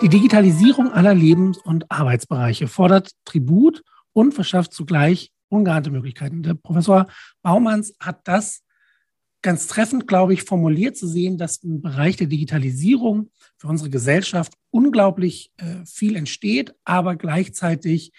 Die Digitalisierung aller Lebens- und Arbeitsbereiche fordert Tribut und verschafft zugleich ungeahnte Möglichkeiten. Der Professor Baumanns hat das ganz treffend, glaube ich, formuliert zu sehen, dass im Bereich der Digitalisierung für unsere Gesellschaft unglaublich äh, viel entsteht, aber gleichzeitig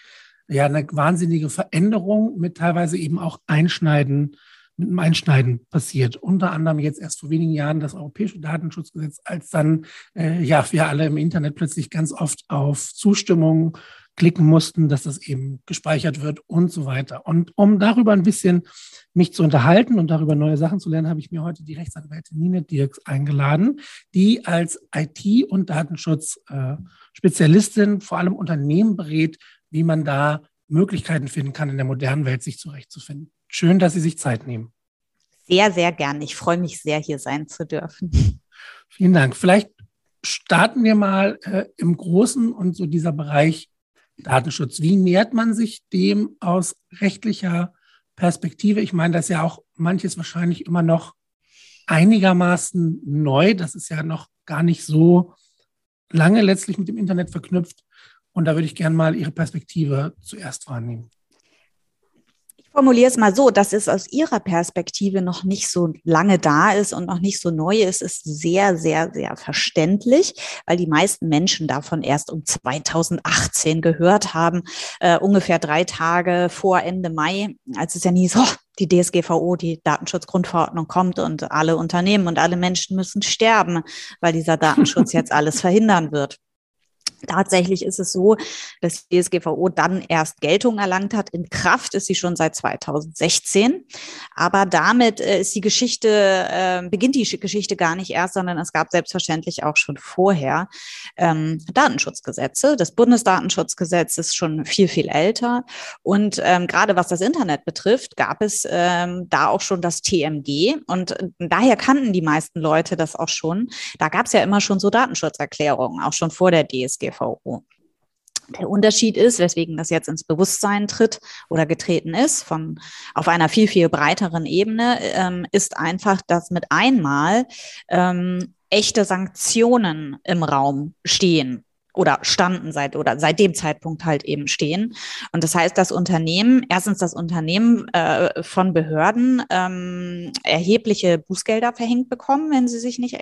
ja eine wahnsinnige Veränderung mit teilweise eben auch Einschneiden mit einem Einschneiden passiert. Unter anderem jetzt erst vor wenigen Jahren das Europäische Datenschutzgesetz, als dann äh, ja wir alle im Internet plötzlich ganz oft auf Zustimmung klicken mussten, dass das eben gespeichert wird und so weiter. Und um darüber ein bisschen mich zu unterhalten und darüber neue Sachen zu lernen, habe ich mir heute die Rechtsanwältin Nina Dirks eingeladen, die als IT- und Datenschutz-Spezialistin äh, vor allem Unternehmen berät, wie man da Möglichkeiten finden kann, in der modernen Welt sich zurechtzufinden. Schön, dass Sie sich Zeit nehmen. Sehr, sehr gern. Ich freue mich sehr, hier sein zu dürfen. Vielen Dank. Vielleicht starten wir mal äh, im Großen und so dieser Bereich Datenschutz. Wie nähert man sich dem aus rechtlicher Perspektive? Ich meine, das ist ja auch manches wahrscheinlich immer noch einigermaßen neu. Das ist ja noch gar nicht so lange letztlich mit dem Internet verknüpft. Und da würde ich gerne mal Ihre Perspektive zuerst wahrnehmen formuliere es mal so, dass es aus Ihrer Perspektive noch nicht so lange da ist und noch nicht so neu ist, ist sehr, sehr, sehr verständlich, weil die meisten Menschen davon erst um 2018 gehört haben, äh, ungefähr drei Tage vor Ende Mai, als es ja nie so, die DSGVO, die Datenschutzgrundverordnung kommt und alle Unternehmen und alle Menschen müssen sterben, weil dieser Datenschutz jetzt alles verhindern wird. Tatsächlich ist es so, dass die DSGVO dann erst Geltung erlangt hat. In Kraft ist sie schon seit 2016. Aber damit äh, ist die Geschichte, äh, beginnt die Geschichte gar nicht erst, sondern es gab selbstverständlich auch schon vorher ähm, Datenschutzgesetze. Das Bundesdatenschutzgesetz ist schon viel, viel älter. Und ähm, gerade was das Internet betrifft, gab es ähm, da auch schon das TMG. Und äh, daher kannten die meisten Leute das auch schon. Da gab es ja immer schon so Datenschutzerklärungen, auch schon vor der DSGVO. DSGVO. Der Unterschied ist, weswegen das jetzt ins Bewusstsein tritt oder getreten ist, von auf einer viel, viel breiteren Ebene, ähm, ist einfach, dass mit einmal ähm, echte Sanktionen im Raum stehen oder standen seit oder seit dem Zeitpunkt halt eben stehen. Und das heißt, das Unternehmen, erstens das Unternehmen äh, von Behörden ähm, erhebliche Bußgelder verhängt bekommen, wenn sie sich nicht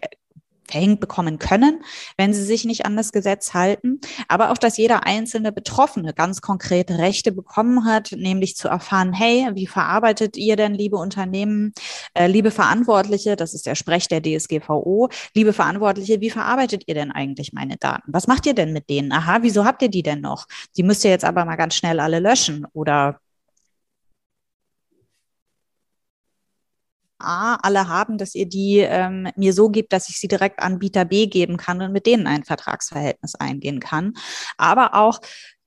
verhängt bekommen können, wenn sie sich nicht an das Gesetz halten. Aber auch, dass jeder einzelne Betroffene ganz konkrete Rechte bekommen hat, nämlich zu erfahren, hey, wie verarbeitet ihr denn, liebe Unternehmen, äh, liebe Verantwortliche, das ist der Sprech der DSGVO, liebe Verantwortliche, wie verarbeitet ihr denn eigentlich meine Daten? Was macht ihr denn mit denen? Aha, wieso habt ihr die denn noch? Die müsst ihr jetzt aber mal ganz schnell alle löschen oder A, alle haben, dass ihr die ähm, mir so gibt, dass ich sie direkt Anbieter B geben kann und mit denen ein Vertragsverhältnis eingehen kann. Aber auch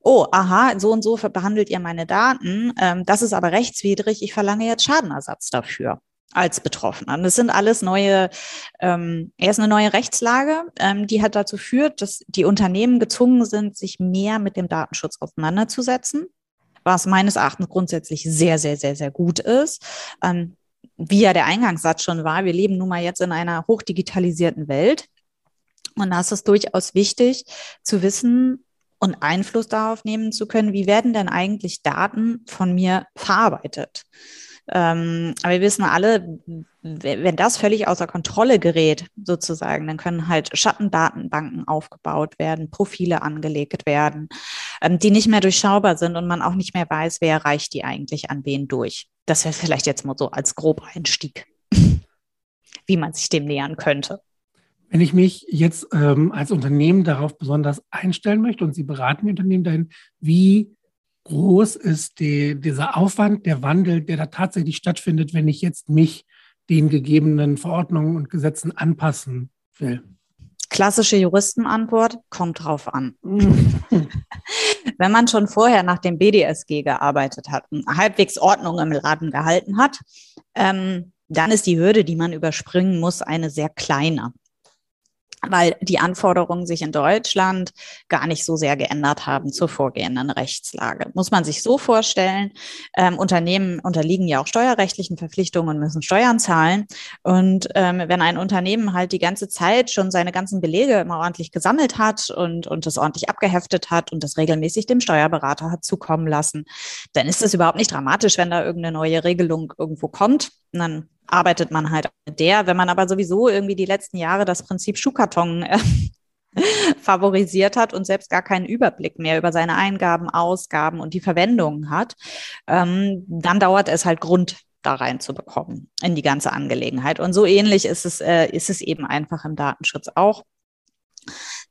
oh, aha, so und so behandelt ihr meine Daten, ähm, das ist aber rechtswidrig, ich verlange jetzt Schadenersatz dafür als Betroffener. Das sind alles neue, ähm, erst eine neue Rechtslage, ähm, die hat dazu führt, dass die Unternehmen gezwungen sind, sich mehr mit dem Datenschutz auseinanderzusetzen, was meines Erachtens grundsätzlich sehr, sehr, sehr, sehr gut ist. Ähm, wie ja der Eingangssatz schon war, wir leben nun mal jetzt in einer hochdigitalisierten Welt. Und da ist es durchaus wichtig zu wissen und Einfluss darauf nehmen zu können, wie werden denn eigentlich Daten von mir verarbeitet. Ähm, aber wir wissen alle, wenn das völlig außer Kontrolle gerät, sozusagen, dann können halt Schattendatenbanken aufgebaut werden, Profile angelegt werden, ähm, die nicht mehr durchschaubar sind und man auch nicht mehr weiß, wer reicht die eigentlich an wen durch. Das wäre vielleicht jetzt mal so als grober Einstieg, wie man sich dem nähern könnte. Wenn ich mich jetzt ähm, als Unternehmen darauf besonders einstellen möchte und Sie beraten die Unternehmen dahin, wie groß ist die, dieser Aufwand, der Wandel, der da tatsächlich stattfindet, wenn ich jetzt mich den gegebenen Verordnungen und Gesetzen anpassen will? Klassische Juristenantwort, kommt drauf an. Wenn man schon vorher nach dem BDSG gearbeitet hat und halbwegs Ordnung im Laden gehalten hat, ähm, dann ist die Hürde, die man überspringen muss, eine sehr kleine. Weil die Anforderungen sich in Deutschland gar nicht so sehr geändert haben zur vorgehenden Rechtslage. Muss man sich so vorstellen, ähm, Unternehmen unterliegen ja auch steuerrechtlichen Verpflichtungen und müssen Steuern zahlen. Und ähm, wenn ein Unternehmen halt die ganze Zeit schon seine ganzen Belege immer ordentlich gesammelt hat und, und das ordentlich abgeheftet hat und das regelmäßig dem Steuerberater hat zukommen lassen, dann ist es überhaupt nicht dramatisch, wenn da irgendeine neue Regelung irgendwo kommt. Und dann arbeitet man halt mit der. Wenn man aber sowieso irgendwie die letzten Jahre das Prinzip Schuhkarton äh, favorisiert hat und selbst gar keinen Überblick mehr über seine Eingaben, Ausgaben und die Verwendungen hat, ähm, dann dauert es halt Grund da reinzubekommen in die ganze Angelegenheit. Und so ähnlich ist es, äh, ist es eben einfach im Datenschutz auch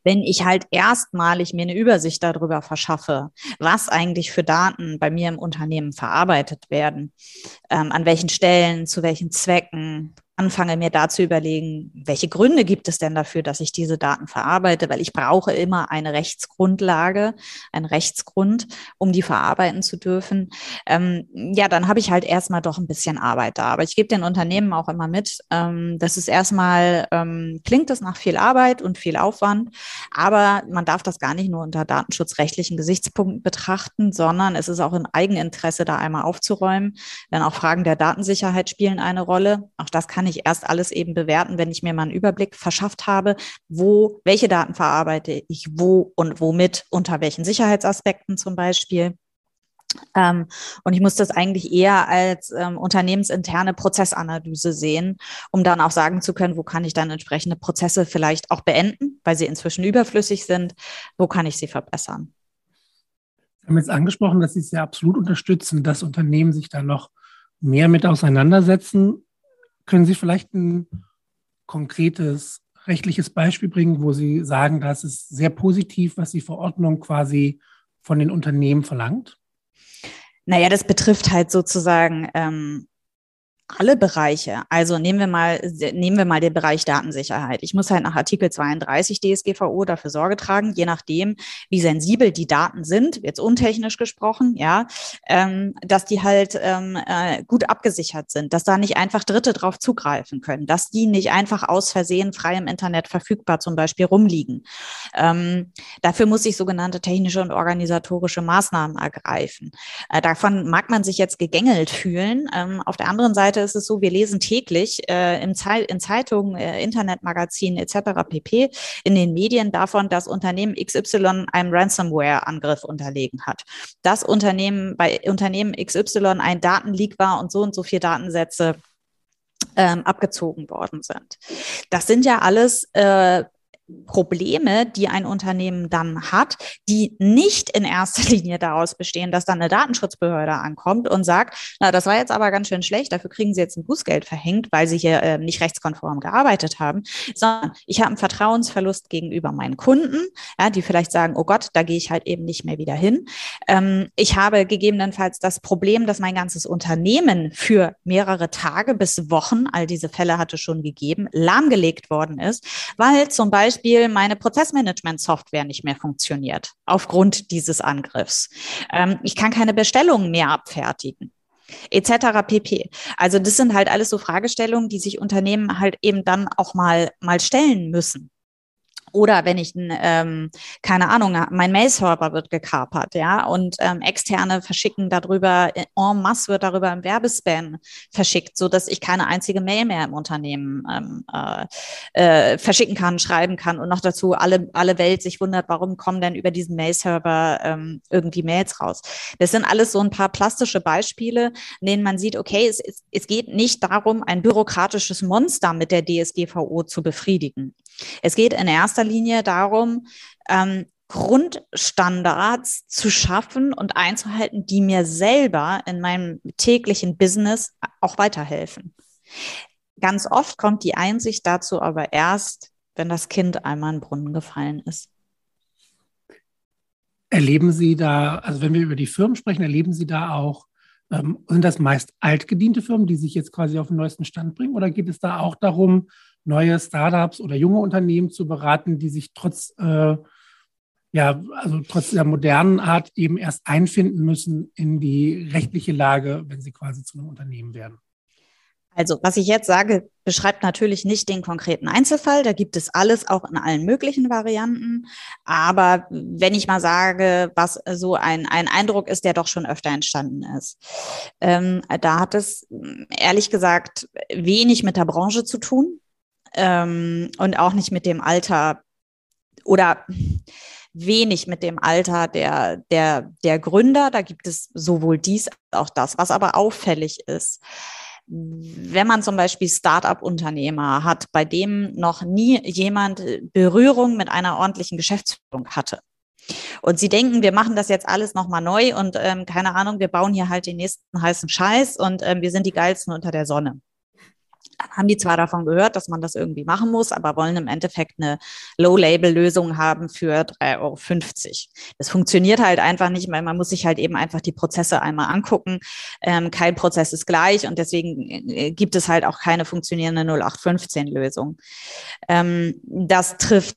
wenn ich halt erstmalig mir eine Übersicht darüber verschaffe, was eigentlich für Daten bei mir im Unternehmen verarbeitet werden, ähm, an welchen Stellen, zu welchen Zwecken, anfange, mir da zu überlegen, welche Gründe gibt es denn dafür, dass ich diese Daten verarbeite, weil ich brauche immer eine Rechtsgrundlage, einen Rechtsgrund, um die verarbeiten zu dürfen. Ähm, ja, dann habe ich halt erstmal doch ein bisschen Arbeit da. Aber ich gebe den Unternehmen auch immer mit, ähm, das ist erstmal, ähm, klingt es nach viel Arbeit und viel Aufwand, aber man darf das gar nicht nur unter datenschutzrechtlichen Gesichtspunkten betrachten, sondern es ist auch in Eigeninteresse, da einmal aufzuräumen. Denn auch Fragen der Datensicherheit spielen eine Rolle. Auch das kann ich ich erst alles eben bewerten, wenn ich mir mal einen Überblick verschafft habe, wo, welche Daten verarbeite ich wo und womit, unter welchen Sicherheitsaspekten zum Beispiel. Ähm, und ich muss das eigentlich eher als ähm, unternehmensinterne Prozessanalyse sehen, um dann auch sagen zu können, wo kann ich dann entsprechende Prozesse vielleicht auch beenden, weil sie inzwischen überflüssig sind, wo kann ich sie verbessern. Sie haben jetzt angesprochen, dass Sie es ja absolut unterstützen, dass Unternehmen sich da noch mehr mit auseinandersetzen. Können Sie vielleicht ein konkretes rechtliches Beispiel bringen, wo Sie sagen, das ist sehr positiv, was die Verordnung quasi von den Unternehmen verlangt? Naja, das betrifft halt sozusagen ähm, alle Bereiche. Also nehmen wir mal, nehmen wir mal den Bereich Datensicherheit. Ich muss halt nach Artikel 32 DSGVO dafür Sorge tragen, je nachdem, wie sensibel die Daten sind, jetzt untechnisch gesprochen, ja, ähm, dass die halt ähm, äh, gut abgesichert sind, dass da nicht einfach Dritte drauf zugreifen können, dass die nicht einfach aus Versehen frei im Internet verfügbar zum Beispiel rumliegen. Ähm, dafür muss ich sogenannte technische und organisatorische Maßnahmen ergreifen. Äh, davon mag man sich jetzt gegängelt fühlen. Ähm, auf der anderen Seite ist es so, wir lesen täglich äh, in, Zei in Zeitungen, äh, Internetmagazinen etc. pp. in den Medien davon, dass Unternehmen XY einem Ransomware-Angriff unterlegen hat. Das Unternehmen bei Unternehmen XY ein Datenleak war und so und so viele Datensätze ähm, abgezogen worden sind. Das sind ja alles äh, Probleme, die ein Unternehmen dann hat, die nicht in erster Linie daraus bestehen, dass dann eine Datenschutzbehörde ankommt und sagt, na, das war jetzt aber ganz schön schlecht, dafür kriegen Sie jetzt ein Bußgeld verhängt, weil Sie hier äh, nicht rechtskonform gearbeitet haben, sondern ich habe einen Vertrauensverlust gegenüber meinen Kunden, ja, die vielleicht sagen, oh Gott, da gehe ich halt eben nicht mehr wieder hin. Ähm, ich habe gegebenenfalls das Problem, dass mein ganzes Unternehmen für mehrere Tage bis Wochen, all diese Fälle hatte schon gegeben, lahmgelegt worden ist, weil zum Beispiel Beispiel meine Prozessmanagement-Software nicht mehr funktioniert aufgrund dieses Angriffs. Ähm, ich kann keine Bestellungen mehr abfertigen etc. pp. Also das sind halt alles so Fragestellungen, die sich Unternehmen halt eben dann auch mal mal stellen müssen. Oder wenn ich, ähm, keine Ahnung, mein Mail-Server wird gekapert, ja, und ähm, externe verschicken darüber, äh, en masse wird darüber im Werbespam verschickt, so dass ich keine einzige Mail mehr im Unternehmen ähm, äh, äh, verschicken kann, schreiben kann und noch dazu alle, alle Welt sich wundert, warum kommen denn über diesen Mail-Server ähm, irgendwie Mails raus. Das sind alles so ein paar plastische Beispiele, in denen man sieht, okay, es, es, es geht nicht darum, ein bürokratisches Monster mit der DSGVO zu befriedigen. Es geht in erster Linie darum, ähm, Grundstandards zu schaffen und einzuhalten, die mir selber in meinem täglichen Business auch weiterhelfen. Ganz oft kommt die Einsicht dazu aber erst, wenn das Kind einmal in den Brunnen gefallen ist. Erleben Sie da, also wenn wir über die Firmen sprechen, erleben Sie da auch, ähm, sind das meist altgediente Firmen, die sich jetzt quasi auf den neuesten Stand bringen? Oder geht es da auch darum, neue Startups oder junge Unternehmen zu beraten, die sich trotz, äh, ja, also trotz der modernen Art eben erst einfinden müssen in die rechtliche Lage, wenn sie quasi zu einem Unternehmen werden. Also, was ich jetzt sage, beschreibt natürlich nicht den konkreten Einzelfall. Da gibt es alles auch in allen möglichen Varianten. Aber wenn ich mal sage, was so ein, ein Eindruck ist, der doch schon öfter entstanden ist, ähm, da hat es ehrlich gesagt wenig mit der Branche zu tun ähm, und auch nicht mit dem Alter oder wenig mit dem Alter der, der, der Gründer. Da gibt es sowohl dies als auch das. Was aber auffällig ist, wenn man zum Beispiel Start-up-Unternehmer hat, bei dem noch nie jemand Berührung mit einer ordentlichen Geschäftsführung hatte. Und sie denken, wir machen das jetzt alles nochmal neu und ähm, keine Ahnung, wir bauen hier halt den nächsten heißen Scheiß und ähm, wir sind die geilsten unter der Sonne haben die zwar davon gehört, dass man das irgendwie machen muss, aber wollen im Endeffekt eine Low-Label-Lösung haben für 3,50 Euro. Das funktioniert halt einfach nicht, weil man muss sich halt eben einfach die Prozesse einmal angucken. Ähm, kein Prozess ist gleich und deswegen äh, gibt es halt auch keine funktionierende 0815-Lösung. Ähm, das trifft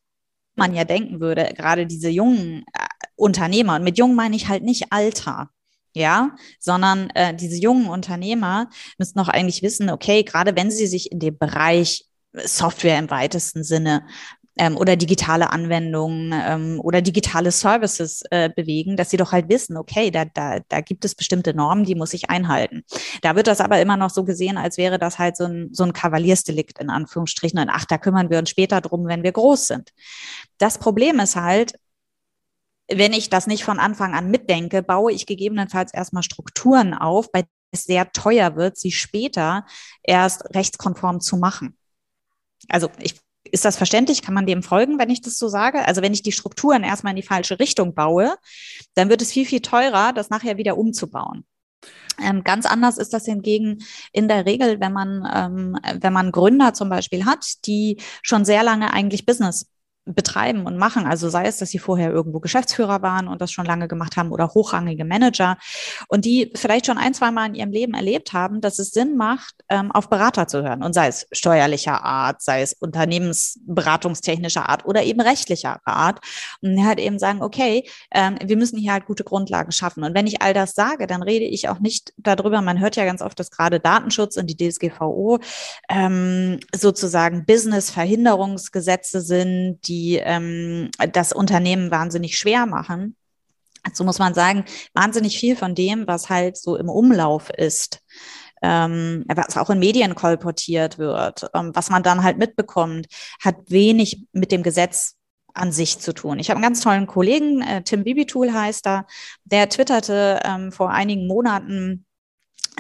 man ja denken würde, gerade diese jungen äh, Unternehmer, und mit jung meine ich halt nicht Alter, ja, sondern äh, diese jungen Unternehmer müssen auch eigentlich wissen, okay, gerade wenn sie sich in dem Bereich Software im weitesten Sinne ähm, oder digitale Anwendungen ähm, oder digitale Services äh, bewegen, dass sie doch halt wissen, okay, da, da, da gibt es bestimmte Normen, die muss ich einhalten. Da wird das aber immer noch so gesehen, als wäre das halt so ein, so ein Kavaliersdelikt in Anführungsstrichen und ach, da kümmern wir uns später drum, wenn wir groß sind. Das Problem ist halt, wenn ich das nicht von Anfang an mitdenke, baue ich gegebenenfalls erstmal Strukturen auf, bei denen es sehr teuer wird, sie später erst rechtskonform zu machen. Also ich, ist das verständlich? Kann man dem folgen, wenn ich das so sage? Also wenn ich die Strukturen erstmal in die falsche Richtung baue, dann wird es viel, viel teurer, das nachher wieder umzubauen. Ähm, ganz anders ist das hingegen in der Regel, wenn man, ähm, wenn man Gründer zum Beispiel hat, die schon sehr lange eigentlich Business betreiben und machen. Also sei es, dass sie vorher irgendwo Geschäftsführer waren und das schon lange gemacht haben oder hochrangige Manager und die vielleicht schon ein, zwei Mal in ihrem Leben erlebt haben, dass es Sinn macht, ähm, auf Berater zu hören und sei es steuerlicher Art, sei es unternehmensberatungstechnischer Art oder eben rechtlicher Art und halt eben sagen, okay, ähm, wir müssen hier halt gute Grundlagen schaffen. Und wenn ich all das sage, dann rede ich auch nicht darüber, man hört ja ganz oft, dass gerade Datenschutz und die DSGVO ähm, sozusagen Business-Verhinderungsgesetze sind, die die ähm, das Unternehmen wahnsinnig schwer machen. Also muss man sagen, wahnsinnig viel von dem, was halt so im Umlauf ist, ähm, was auch in Medien kolportiert wird, ähm, was man dann halt mitbekommt, hat wenig mit dem Gesetz an sich zu tun. Ich habe einen ganz tollen Kollegen, äh, Tim Bibitool heißt er, der twitterte ähm, vor einigen Monaten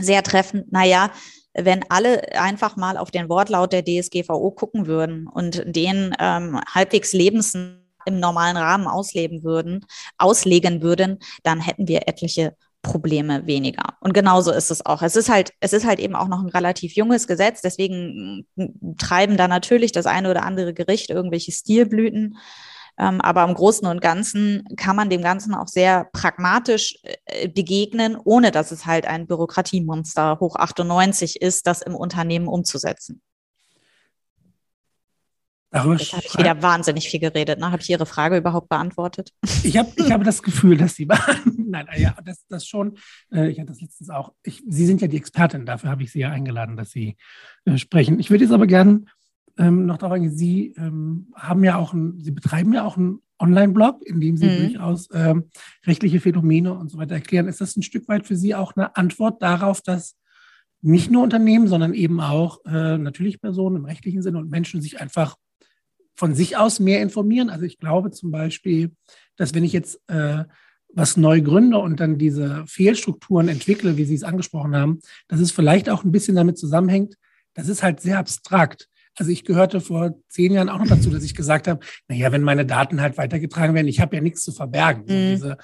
sehr treffend, naja, wenn alle einfach mal auf den Wortlaut der DSGVO gucken würden und den ähm, halbwegs lebens im normalen Rahmen ausleben würden, auslegen würden, dann hätten wir etliche Probleme weniger. Und genauso ist es auch. Es ist halt, es ist halt eben auch noch ein relativ junges Gesetz, deswegen treiben da natürlich das eine oder andere Gericht irgendwelche Stilblüten. Ähm, aber im Großen und Ganzen kann man dem Ganzen auch sehr pragmatisch äh, begegnen, ohne dass es halt ein Bürokratiemonster hoch 98 ist, das im Unternehmen umzusetzen. Darüber Jetzt habe ich wieder wahnsinnig viel geredet. Ne? Habe ich Ihre Frage überhaupt beantwortet? Ich, hab, ich habe das Gefühl, dass Sie Nein, ja, das, das schon. Äh, ich hatte das letztens auch. Ich, Sie sind ja die Expertin, dafür habe ich Sie ja eingeladen, dass Sie äh, sprechen. Ich würde jetzt aber gerne ähm, noch darauf eingehen, Sie ähm, haben ja auch ein, Sie betreiben ja auch einen Online-Blog, in dem Sie mhm. durchaus ähm, rechtliche Phänomene und so weiter erklären. Ist das ein Stück weit für Sie auch eine Antwort darauf, dass nicht nur Unternehmen, sondern eben auch äh, natürlich Personen im rechtlichen Sinne und Menschen sich einfach von sich aus mehr informieren? Also ich glaube zum Beispiel, dass wenn ich jetzt äh, was neu gründe und dann diese Fehlstrukturen entwickle, wie Sie es angesprochen haben, dass es vielleicht auch ein bisschen damit zusammenhängt, das ist halt sehr abstrakt. Also ich gehörte vor zehn Jahren auch noch dazu, dass ich gesagt habe, naja, wenn meine Daten halt weitergetragen werden, ich habe ja nichts zu verbergen. Mhm.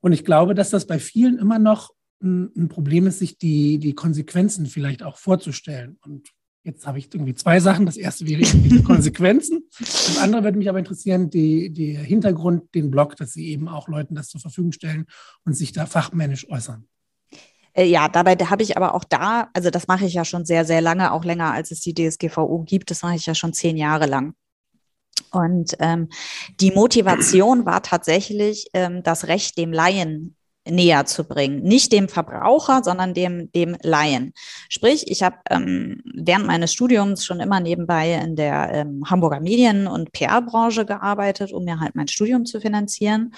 Und ich glaube, dass das bei vielen immer noch ein, ein Problem ist, sich die, die Konsequenzen vielleicht auch vorzustellen. Und jetzt habe ich irgendwie zwei Sachen. Das erste wäre die Konsequenzen. Das andere würde mich aber interessieren, die, der Hintergrund, den Blog, dass Sie eben auch Leuten das zur Verfügung stellen und sich da fachmännisch äußern. Äh, ja, dabei habe ich aber auch da, also das mache ich ja schon sehr, sehr lange, auch länger als es die DSGVO gibt. Das mache ich ja schon zehn Jahre lang. Und ähm, die Motivation war tatsächlich, ähm, das Recht dem Laien näher zu bringen. Nicht dem Verbraucher, sondern dem, dem Laien. Sprich, ich habe ähm, während meines Studiums schon immer nebenbei in der ähm, Hamburger Medien- und PR-Branche gearbeitet, um mir halt mein Studium zu finanzieren.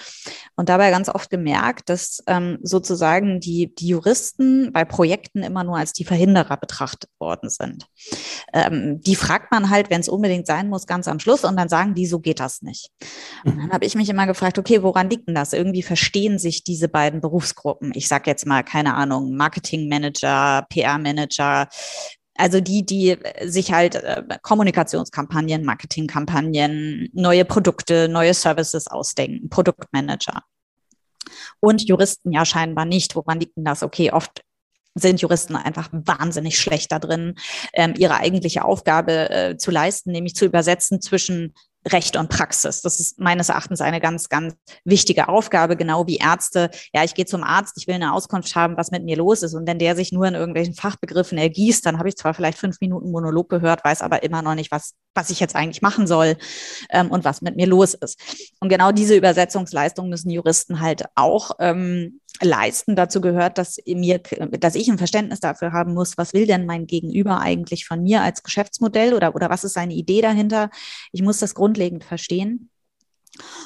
Und dabei ganz oft gemerkt, dass ähm, sozusagen die, die Juristen bei Projekten immer nur als die Verhinderer betrachtet worden sind. Ähm, die fragt man halt, wenn es unbedingt sein muss, ganz am Schluss und dann sagen die, so geht das nicht. Und dann habe ich mich immer gefragt, okay, woran liegt denn das? Irgendwie verstehen sich diese beiden beiden Berufsgruppen. Ich sage jetzt mal, keine Ahnung, Marketingmanager, PR-Manager, also die, die sich halt äh, Kommunikationskampagnen, Marketingkampagnen, neue Produkte, neue Services ausdenken, Produktmanager. Und Juristen ja scheinbar nicht. Woran liegt denn das? Okay, oft sind Juristen einfach wahnsinnig schlecht da drin, ähm, ihre eigentliche Aufgabe äh, zu leisten, nämlich zu übersetzen zwischen Recht und Praxis. Das ist meines Erachtens eine ganz, ganz wichtige Aufgabe, genau wie Ärzte. Ja, ich gehe zum Arzt, ich will eine Auskunft haben, was mit mir los ist. Und wenn der sich nur in irgendwelchen Fachbegriffen ergießt, dann habe ich zwar vielleicht fünf Minuten Monolog gehört, weiß aber immer noch nicht, was, was ich jetzt eigentlich machen soll ähm, und was mit mir los ist. Und genau diese Übersetzungsleistung müssen Juristen halt auch ähm, leisten. Dazu gehört, dass mir, dass ich ein Verständnis dafür haben muss, was will denn mein Gegenüber eigentlich von mir als Geschäftsmodell oder, oder was ist seine Idee dahinter? Ich muss das grundlegend verstehen.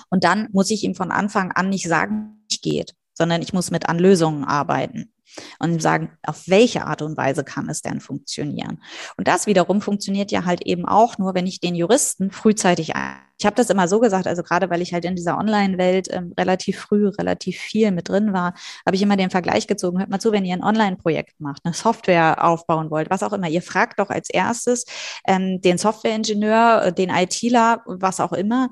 Und dann muss ich ihm von Anfang an nicht sagen, nicht geht, sondern ich muss mit an Lösungen arbeiten und sagen, auf welche Art und Weise kann es denn funktionieren? Und das wiederum funktioniert ja halt eben auch nur, wenn ich den Juristen frühzeitig ein. Ich habe das immer so gesagt, also gerade weil ich halt in dieser Online-Welt ähm, relativ früh, relativ viel mit drin war, habe ich immer den Vergleich gezogen. Hört mal zu, wenn ihr ein Online-Projekt macht, eine Software aufbauen wollt, was auch immer, ihr fragt doch als erstes ähm, den Software-Ingenieur, äh, den ITler, was auch immer,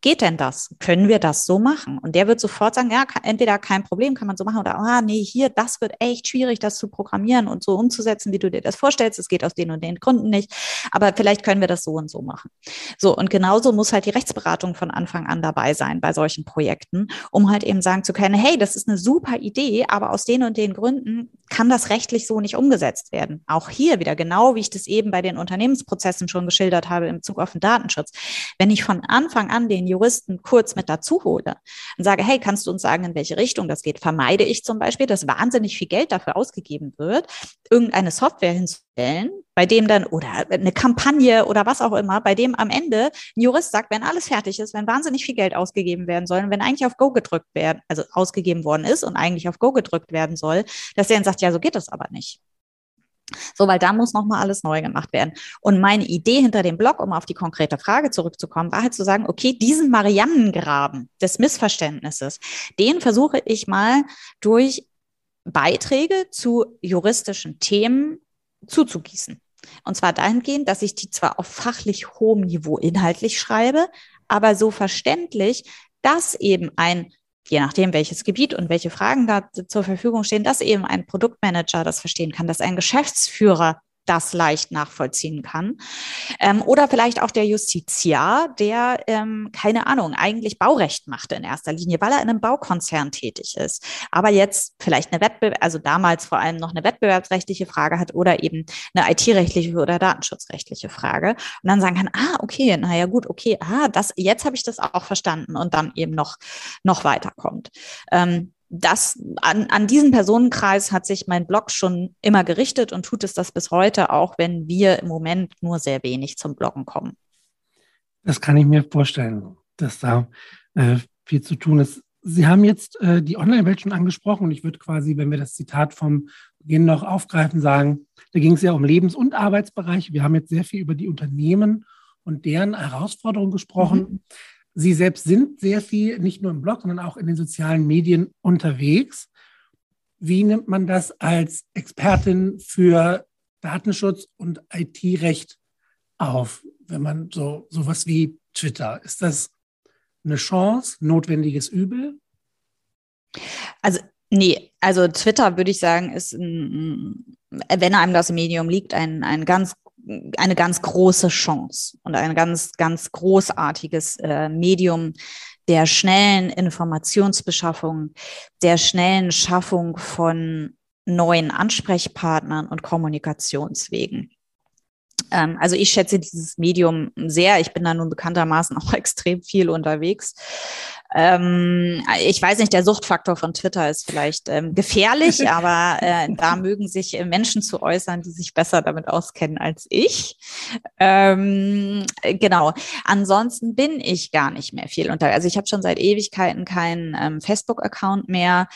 geht denn das? Können wir das so machen? Und der wird sofort sagen, ja, entweder kein Problem, kann man so machen oder, ah, nee, hier, das wird echt schwierig, das zu programmieren und so umzusetzen, wie du dir das vorstellst. Es geht aus den und den Gründen nicht. Aber vielleicht können wir das so und so machen. So. Und genauso muss halt die Rechtsberatung von Anfang an dabei sein bei solchen Projekten, um halt eben sagen zu können, hey, das ist eine super Idee, aber aus den und den Gründen kann das rechtlich so nicht umgesetzt werden. Auch hier wieder genau, wie ich das eben bei den Unternehmensprozessen schon geschildert habe im Zug auf den Datenschutz. Wenn ich von Anfang an den Juristen kurz mit dazu hole und sage, hey, kannst du uns sagen, in welche Richtung das geht, vermeide ich zum Beispiel, dass wahnsinnig viel Geld dafür ausgegeben wird, irgendeine Software hinzustellen, bei dem dann, oder eine Kampagne oder was auch immer, bei dem am Ende ein Jurist sagt, wenn alles fertig ist, wenn wahnsinnig viel Geld ausgegeben werden soll und wenn eigentlich auf Go gedrückt werden, also ausgegeben worden ist und eigentlich auf Go gedrückt werden soll, dass der dann sagt, ja, so geht das aber nicht. So, weil da muss nochmal alles neu gemacht werden. Und meine Idee hinter dem Blog, um auf die konkrete Frage zurückzukommen, war halt zu sagen, okay, diesen Mariannengraben des Missverständnisses, den versuche ich mal durch Beiträge zu juristischen Themen zuzugießen. Und zwar dahingehend, dass ich die zwar auf fachlich hohem Niveau inhaltlich schreibe, aber so verständlich, dass eben ein je nachdem, welches Gebiet und welche Fragen da zur Verfügung stehen, dass eben ein Produktmanager das verstehen kann, dass ein Geschäftsführer das leicht nachvollziehen kann. Ähm, oder vielleicht auch der Justiziar, der, ähm, keine Ahnung, eigentlich Baurecht macht in erster Linie, weil er in einem Baukonzern tätig ist. Aber jetzt vielleicht eine Wettbewerb, also damals vor allem noch eine wettbewerbsrechtliche Frage hat oder eben eine IT-rechtliche oder datenschutzrechtliche Frage. Und dann sagen kann, ah, okay, naja, gut, okay, ah, das, jetzt habe ich das auch verstanden und dann eben noch, noch weiterkommt. Ähm, das, an, an diesen Personenkreis hat sich mein Blog schon immer gerichtet und tut es das bis heute, auch wenn wir im Moment nur sehr wenig zum Bloggen kommen. Das kann ich mir vorstellen, dass da äh, viel zu tun ist. Sie haben jetzt äh, die Online-Welt schon angesprochen und ich würde quasi, wenn wir das Zitat vom Beginn noch aufgreifen, sagen, da ging es ja um Lebens- und Arbeitsbereiche. Wir haben jetzt sehr viel über die Unternehmen und deren Herausforderungen gesprochen. Mhm. Sie selbst sind sehr viel, nicht nur im Blog, sondern auch in den sozialen Medien unterwegs. Wie nimmt man das als Expertin für Datenschutz und IT-Recht auf, wenn man so sowas wie Twitter? Ist das eine Chance, notwendiges Übel? Also Nee, also Twitter würde ich sagen, ist, ein, wenn einem das Medium liegt, ein, ein ganz eine ganz große Chance und ein ganz, ganz großartiges äh, Medium der schnellen Informationsbeschaffung, der schnellen Schaffung von neuen Ansprechpartnern und Kommunikationswegen. Ähm, also ich schätze dieses Medium sehr. Ich bin da nun bekanntermaßen auch extrem viel unterwegs. Ähm, ich weiß nicht, der Suchtfaktor von Twitter ist vielleicht ähm, gefährlich, aber äh, da mögen sich äh, Menschen zu äußern, die sich besser damit auskennen als ich. Ähm, genau. Ansonsten bin ich gar nicht mehr viel unter. Also ich habe schon seit Ewigkeiten keinen ähm, Facebook-Account mehr.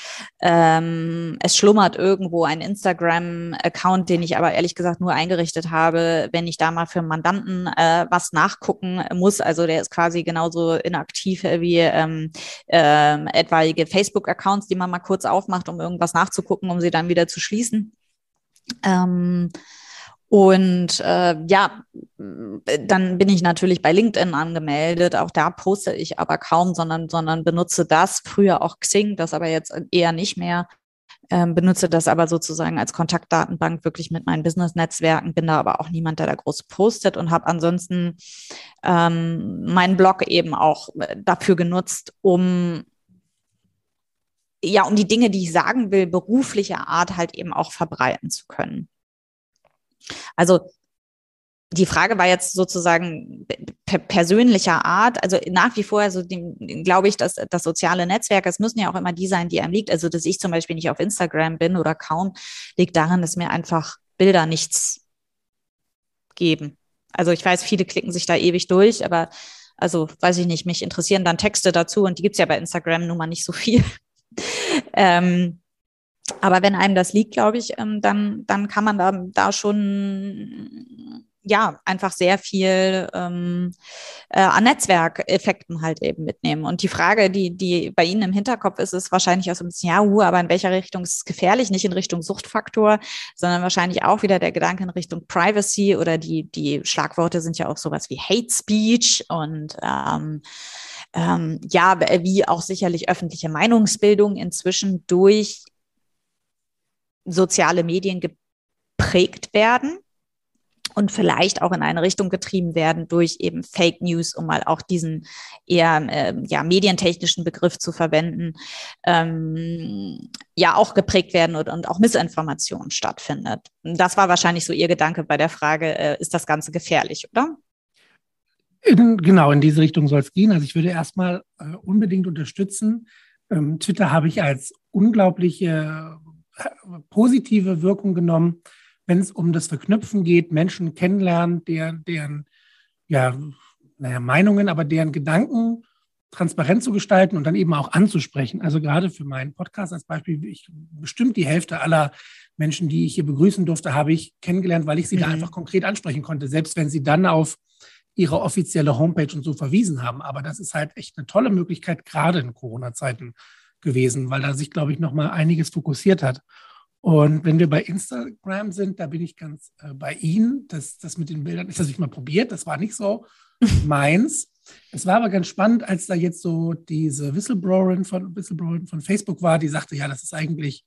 Ähm, es schlummert irgendwo ein Instagram-Account, den ich aber ehrlich gesagt nur eingerichtet habe, wenn ich da mal für Mandanten äh, was nachgucken muss. Also der ist quasi genauso inaktiv wie ähm, äh, etwaige Facebook-Accounts, die man mal kurz aufmacht, um irgendwas nachzugucken, um sie dann wieder zu schließen. Ähm, und äh, ja, dann bin ich natürlich bei LinkedIn angemeldet. Auch da poste ich aber kaum, sondern, sondern benutze das. Früher auch Xing, das aber jetzt eher nicht mehr. Ähm, benutze das aber sozusagen als Kontaktdatenbank wirklich mit meinen Business-Netzwerken, bin da aber auch niemand, der da groß postet und habe ansonsten ähm, meinen Blog eben auch äh, dafür genutzt, um ja, um die Dinge, die ich sagen will, beruflicher Art halt eben auch verbreiten zu können. Also die Frage war jetzt sozusagen persönlicher Art, also nach wie vor, also glaube ich, dass das soziale Netzwerk, es müssen ja auch immer die sein, die einem liegt. Also, dass ich zum Beispiel nicht auf Instagram bin oder kaum, liegt daran, dass mir einfach Bilder nichts geben. Also ich weiß, viele klicken sich da ewig durch, aber also weiß ich nicht, mich interessieren dann Texte dazu und die gibt es ja bei Instagram nun mal nicht so viel. ähm, aber wenn einem das liegt, glaube ich, ähm, dann, dann kann man da, da schon ja, einfach sehr viel ähm, äh, an Netzwerkeffekten halt eben mitnehmen. Und die Frage, die, die bei Ihnen im Hinterkopf ist, ist wahrscheinlich auch so ein bisschen, ja, uh, aber in welcher Richtung ist es gefährlich? Nicht in Richtung Suchtfaktor, sondern wahrscheinlich auch wieder der Gedanke in Richtung Privacy oder die, die Schlagworte sind ja auch sowas wie Hate Speech und ähm, ähm, ja, wie auch sicherlich öffentliche Meinungsbildung inzwischen durch soziale Medien geprägt werden und vielleicht auch in eine Richtung getrieben werden durch eben Fake News, um mal auch diesen eher äh, ja, medientechnischen Begriff zu verwenden, ähm, ja auch geprägt werden und, und auch Missinformation stattfindet. Das war wahrscheinlich so Ihr Gedanke bei der Frage, äh, ist das Ganze gefährlich, oder? In, genau, in diese Richtung soll es gehen. Also ich würde erstmal äh, unbedingt unterstützen. Ähm, Twitter habe ich als unglaubliche äh, positive Wirkung genommen wenn es um das Verknüpfen geht, Menschen kennenlernen, deren, deren ja, naja, Meinungen, aber deren Gedanken transparent zu gestalten und dann eben auch anzusprechen. Also gerade für meinen Podcast als Beispiel, ich bestimmt die Hälfte aller Menschen, die ich hier begrüßen durfte, habe ich kennengelernt, weil ich sie mhm. da einfach konkret ansprechen konnte, selbst wenn sie dann auf ihre offizielle Homepage und so verwiesen haben. Aber das ist halt echt eine tolle Möglichkeit, gerade in Corona-Zeiten gewesen, weil da sich, glaube ich, noch mal einiges fokussiert hat. Und wenn wir bei Instagram sind, da bin ich ganz äh, bei Ihnen. Das, das mit den Bildern, das habe ich mal probiert, das war nicht so meins. Es war aber ganz spannend, als da jetzt so diese Whistleblowerin von, Whistleblowerin von Facebook war, die sagte, ja, das ist eigentlich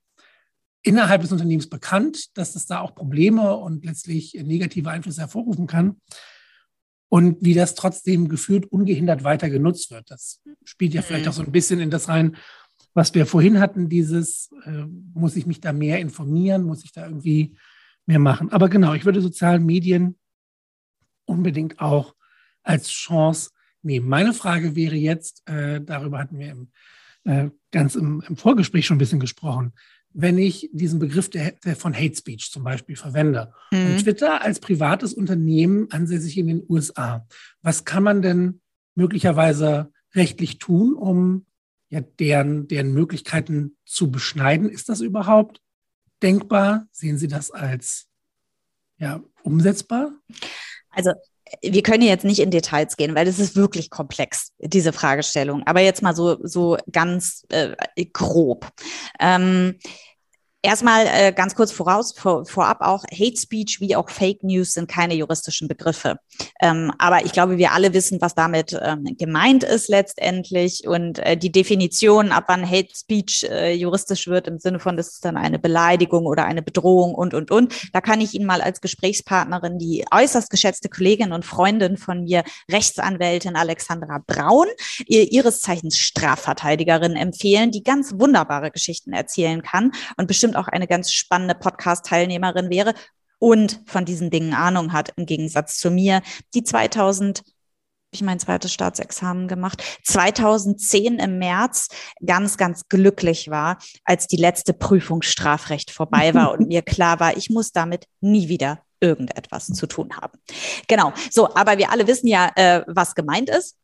innerhalb des Unternehmens bekannt, dass das da auch Probleme und letztlich negative Einflüsse hervorrufen kann. Und wie das trotzdem gefühlt ungehindert weiter genutzt wird. Das spielt ja vielleicht mhm. auch so ein bisschen in das rein, was wir vorhin hatten, dieses, äh, muss ich mich da mehr informieren, muss ich da irgendwie mehr machen. Aber genau, ich würde sozialen Medien unbedingt auch als Chance nehmen. Meine Frage wäre jetzt, äh, darüber hatten wir im, äh, ganz im, im, Vorgespräch schon ein bisschen gesprochen, wenn ich diesen Begriff der, der von Hate Speech zum Beispiel verwende mhm. und Twitter als privates Unternehmen ansässig in den USA, was kann man denn möglicherweise rechtlich tun, um ja, deren, deren Möglichkeiten zu beschneiden. Ist das überhaupt denkbar? Sehen Sie das als ja, umsetzbar? Also wir können jetzt nicht in Details gehen, weil das ist wirklich komplex, diese Fragestellung. Aber jetzt mal so, so ganz äh, grob. Ähm, Erstmal äh, ganz kurz voraus, vor, vorab auch, Hate Speech wie auch Fake News sind keine juristischen Begriffe. Ähm, aber ich glaube, wir alle wissen, was damit ähm, gemeint ist letztendlich. Und äh, die Definition, ab wann Hate Speech äh, juristisch wird, im Sinne von, das ist dann eine Beleidigung oder eine Bedrohung und, und, und. Da kann ich Ihnen mal als Gesprächspartnerin die äußerst geschätzte Kollegin und Freundin von mir, Rechtsanwältin Alexandra Braun, ihr, ihres Zeichens Strafverteidigerin empfehlen, die ganz wunderbare Geschichten erzählen kann und bestimmt auch eine ganz spannende Podcast-Teilnehmerin wäre und von diesen Dingen Ahnung hat, im Gegensatz zu mir, die 2000 ich mein zweites Staatsexamen gemacht. 2010 im März ganz, ganz glücklich war, als die letzte Prüfung Strafrecht vorbei war und mir klar war, ich muss damit nie wieder irgendetwas zu tun haben. Genau. So, aber wir alle wissen ja, äh, was gemeint ist.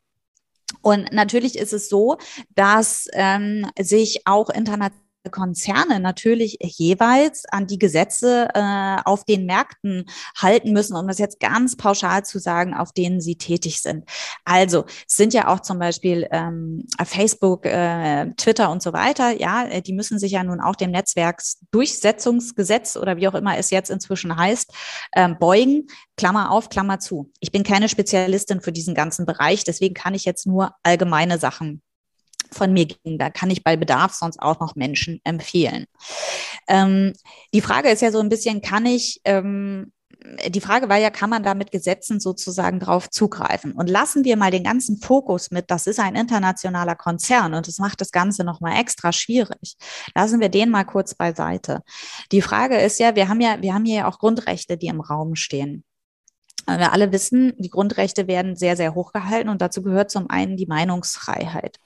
Und natürlich ist es so, dass ähm, sich auch international Konzerne natürlich jeweils an die Gesetze äh, auf den Märkten halten müssen, um das jetzt ganz pauschal zu sagen, auf denen sie tätig sind. Also es sind ja auch zum Beispiel ähm, Facebook, äh, Twitter und so weiter, ja, äh, die müssen sich ja nun auch dem Netzwerksdurchsetzungsgesetz oder wie auch immer es jetzt inzwischen heißt, ähm, beugen. Klammer auf, Klammer zu. Ich bin keine Spezialistin für diesen ganzen Bereich, deswegen kann ich jetzt nur allgemeine Sachen von mir ging. Da kann ich bei Bedarf sonst auch noch Menschen empfehlen. Ähm, die Frage ist ja so ein bisschen, kann ich ähm, die Frage war ja, kann man da mit Gesetzen sozusagen drauf zugreifen? Und lassen wir mal den ganzen Fokus mit, das ist ein internationaler Konzern und das macht das Ganze nochmal extra schwierig. Lassen wir den mal kurz beiseite. Die Frage ist ja, wir haben ja, wir haben hier ja auch Grundrechte, die im Raum stehen. Wir alle wissen, die Grundrechte werden sehr, sehr hoch gehalten und dazu gehört zum einen die Meinungsfreiheit.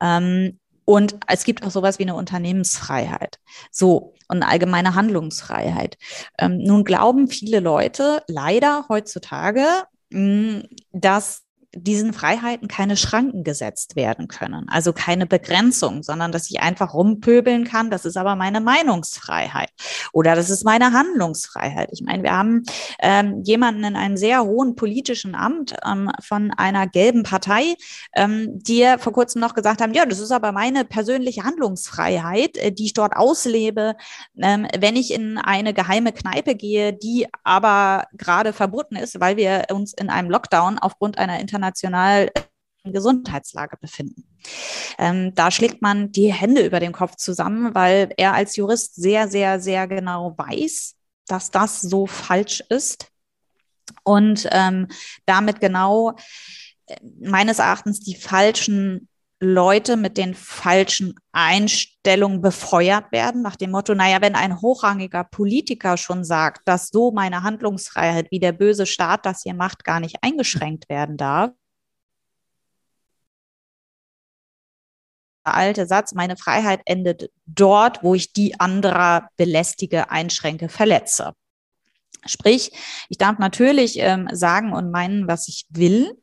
Ähm, und es gibt auch sowas wie eine Unternehmensfreiheit. So, und eine allgemeine Handlungsfreiheit. Ähm, nun glauben viele Leute leider heutzutage, mh, dass diesen Freiheiten keine Schranken gesetzt werden können, also keine Begrenzung, sondern dass ich einfach rumpöbeln kann. Das ist aber meine Meinungsfreiheit oder das ist meine Handlungsfreiheit. Ich meine, wir haben ähm, jemanden in einem sehr hohen politischen Amt ähm, von einer gelben Partei, ähm, die vor kurzem noch gesagt haben, ja, das ist aber meine persönliche Handlungsfreiheit, äh, die ich dort auslebe, ähm, wenn ich in eine geheime Kneipe gehe, die aber gerade verboten ist, weil wir uns in einem Lockdown aufgrund einer internationalen international Gesundheitslage befinden. Ähm, da schlägt man die Hände über den Kopf zusammen, weil er als Jurist sehr, sehr, sehr genau weiß, dass das so falsch ist und ähm, damit genau äh, meines Erachtens die falschen Leute mit den falschen Einstellungen befeuert werden, nach dem Motto, naja, wenn ein hochrangiger Politiker schon sagt, dass so meine Handlungsfreiheit, wie der böse Staat das hier macht, gar nicht eingeschränkt werden darf, alte Satz, meine Freiheit endet dort, wo ich die anderer belästige, einschränke, verletze. Sprich, ich darf natürlich ähm, sagen und meinen, was ich will,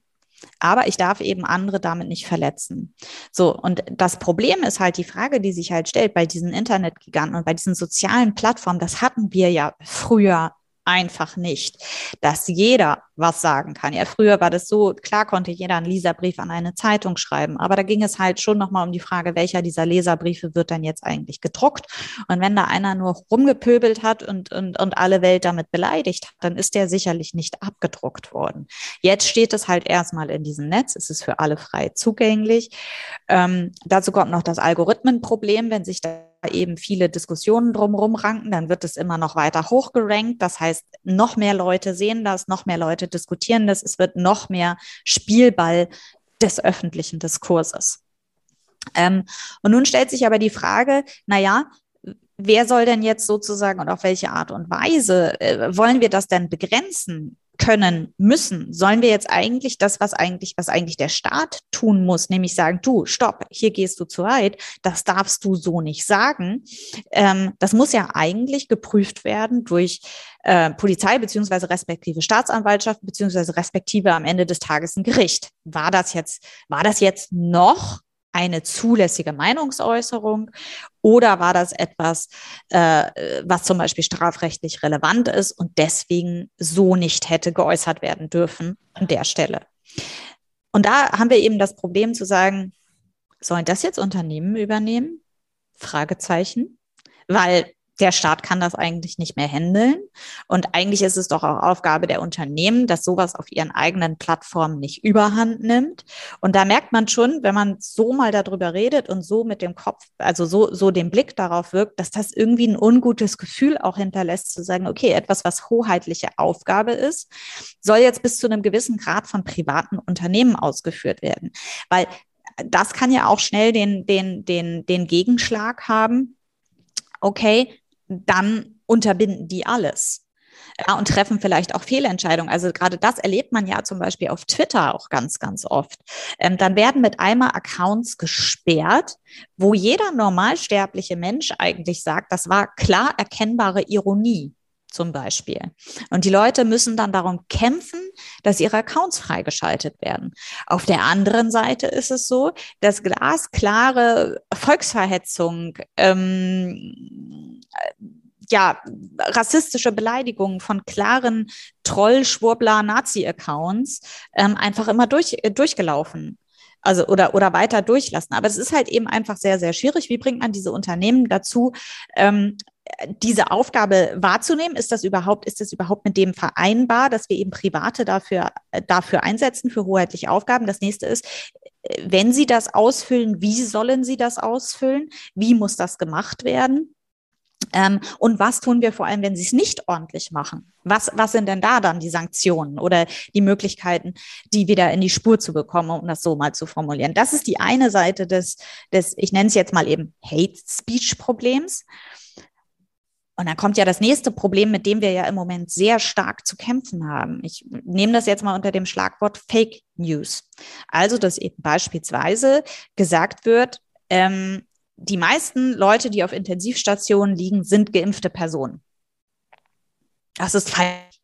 aber ich darf eben andere damit nicht verletzen. So, und das Problem ist halt die Frage, die sich halt stellt bei diesen Internetgiganten und bei diesen sozialen Plattformen, das hatten wir ja früher einfach nicht, dass jeder was sagen kann. Ja, früher war das so, klar konnte jeder einen Leserbrief an eine Zeitung schreiben, aber da ging es halt schon nochmal um die Frage, welcher dieser Leserbriefe wird dann jetzt eigentlich gedruckt? Und wenn da einer nur rumgepöbelt hat und, und, und alle Welt damit beleidigt hat, dann ist der sicherlich nicht abgedruckt worden. Jetzt steht es halt erstmal in diesem Netz, es ist für alle frei zugänglich. Ähm, dazu kommt noch das Algorithmenproblem, wenn sich da eben viele Diskussionen drumherum ranken, dann wird es immer noch weiter hochgerankt. Das heißt, noch mehr Leute sehen das, noch mehr Leute diskutieren das. Es wird noch mehr Spielball des öffentlichen Diskurses. Ähm, und nun stellt sich aber die Frage, na ja, wer soll denn jetzt sozusagen und auf welche Art und Weise äh, wollen wir das denn begrenzen? Können müssen, sollen wir jetzt eigentlich das, was eigentlich, was eigentlich der Staat tun muss, nämlich sagen, du, stopp, hier gehst du zu weit, das darfst du so nicht sagen. Ähm, das muss ja eigentlich geprüft werden durch äh, Polizei beziehungsweise respektive Staatsanwaltschaft beziehungsweise respektive am Ende des Tages ein Gericht. War das jetzt, war das jetzt noch eine zulässige Meinungsäußerung oder war das etwas, äh, was zum Beispiel strafrechtlich relevant ist und deswegen so nicht hätte geäußert werden dürfen an der Stelle? Und da haben wir eben das Problem zu sagen, sollen das jetzt Unternehmen übernehmen? Fragezeichen. Weil der Staat kann das eigentlich nicht mehr handeln. Und eigentlich ist es doch auch Aufgabe der Unternehmen, dass sowas auf ihren eigenen Plattformen nicht überhand nimmt. Und da merkt man schon, wenn man so mal darüber redet und so mit dem Kopf, also so, so den Blick darauf wirkt, dass das irgendwie ein ungutes Gefühl auch hinterlässt, zu sagen, okay, etwas, was hoheitliche Aufgabe ist, soll jetzt bis zu einem gewissen Grad von privaten Unternehmen ausgeführt werden. Weil das kann ja auch schnell den, den, den, den Gegenschlag haben. Okay, dann unterbinden die alles. ja, und treffen vielleicht auch Fehlentscheidungen. Also gerade das erlebt man ja zum Beispiel auf Twitter auch ganz, ganz oft. Ähm, dann werden mit einmal Accounts gesperrt, wo jeder normalsterbliche Mensch eigentlich sagt, das war klar erkennbare Ironie zum Beispiel. Und die Leute müssen dann darum kämpfen, dass ihre Accounts freigeschaltet werden. Auf der anderen Seite ist es so, dass glasklare Volksverhetzung, ähm, ja, rassistische Beleidigungen von klaren Troll, Schwurbler, Nazi-Accounts ähm, einfach immer durch, äh, durchgelaufen also oder oder weiter durchlassen. Aber es ist halt eben einfach sehr sehr schwierig. Wie bringt man diese Unternehmen dazu, ähm, diese Aufgabe wahrzunehmen. Ist das überhaupt, ist das überhaupt mit dem vereinbar, dass wir eben Private dafür, äh, dafür einsetzen, für hoheitliche Aufgaben? Das nächste ist, äh, wenn Sie das ausfüllen, wie sollen Sie das ausfüllen? Wie muss das gemacht werden? Ähm, und was tun wir vor allem, wenn sie es nicht ordentlich machen? Was, was sind denn da dann die Sanktionen oder die Möglichkeiten, die wieder in die Spur zu bekommen, um das so mal zu formulieren? Das ist die eine Seite des, des ich nenne es jetzt mal eben Hate Speech Problems. Und dann kommt ja das nächste Problem, mit dem wir ja im Moment sehr stark zu kämpfen haben. Ich nehme das jetzt mal unter dem Schlagwort Fake News. Also, dass eben beispielsweise gesagt wird, ähm, die meisten Leute, die auf Intensivstationen liegen, sind geimpfte Personen. Das ist falsch.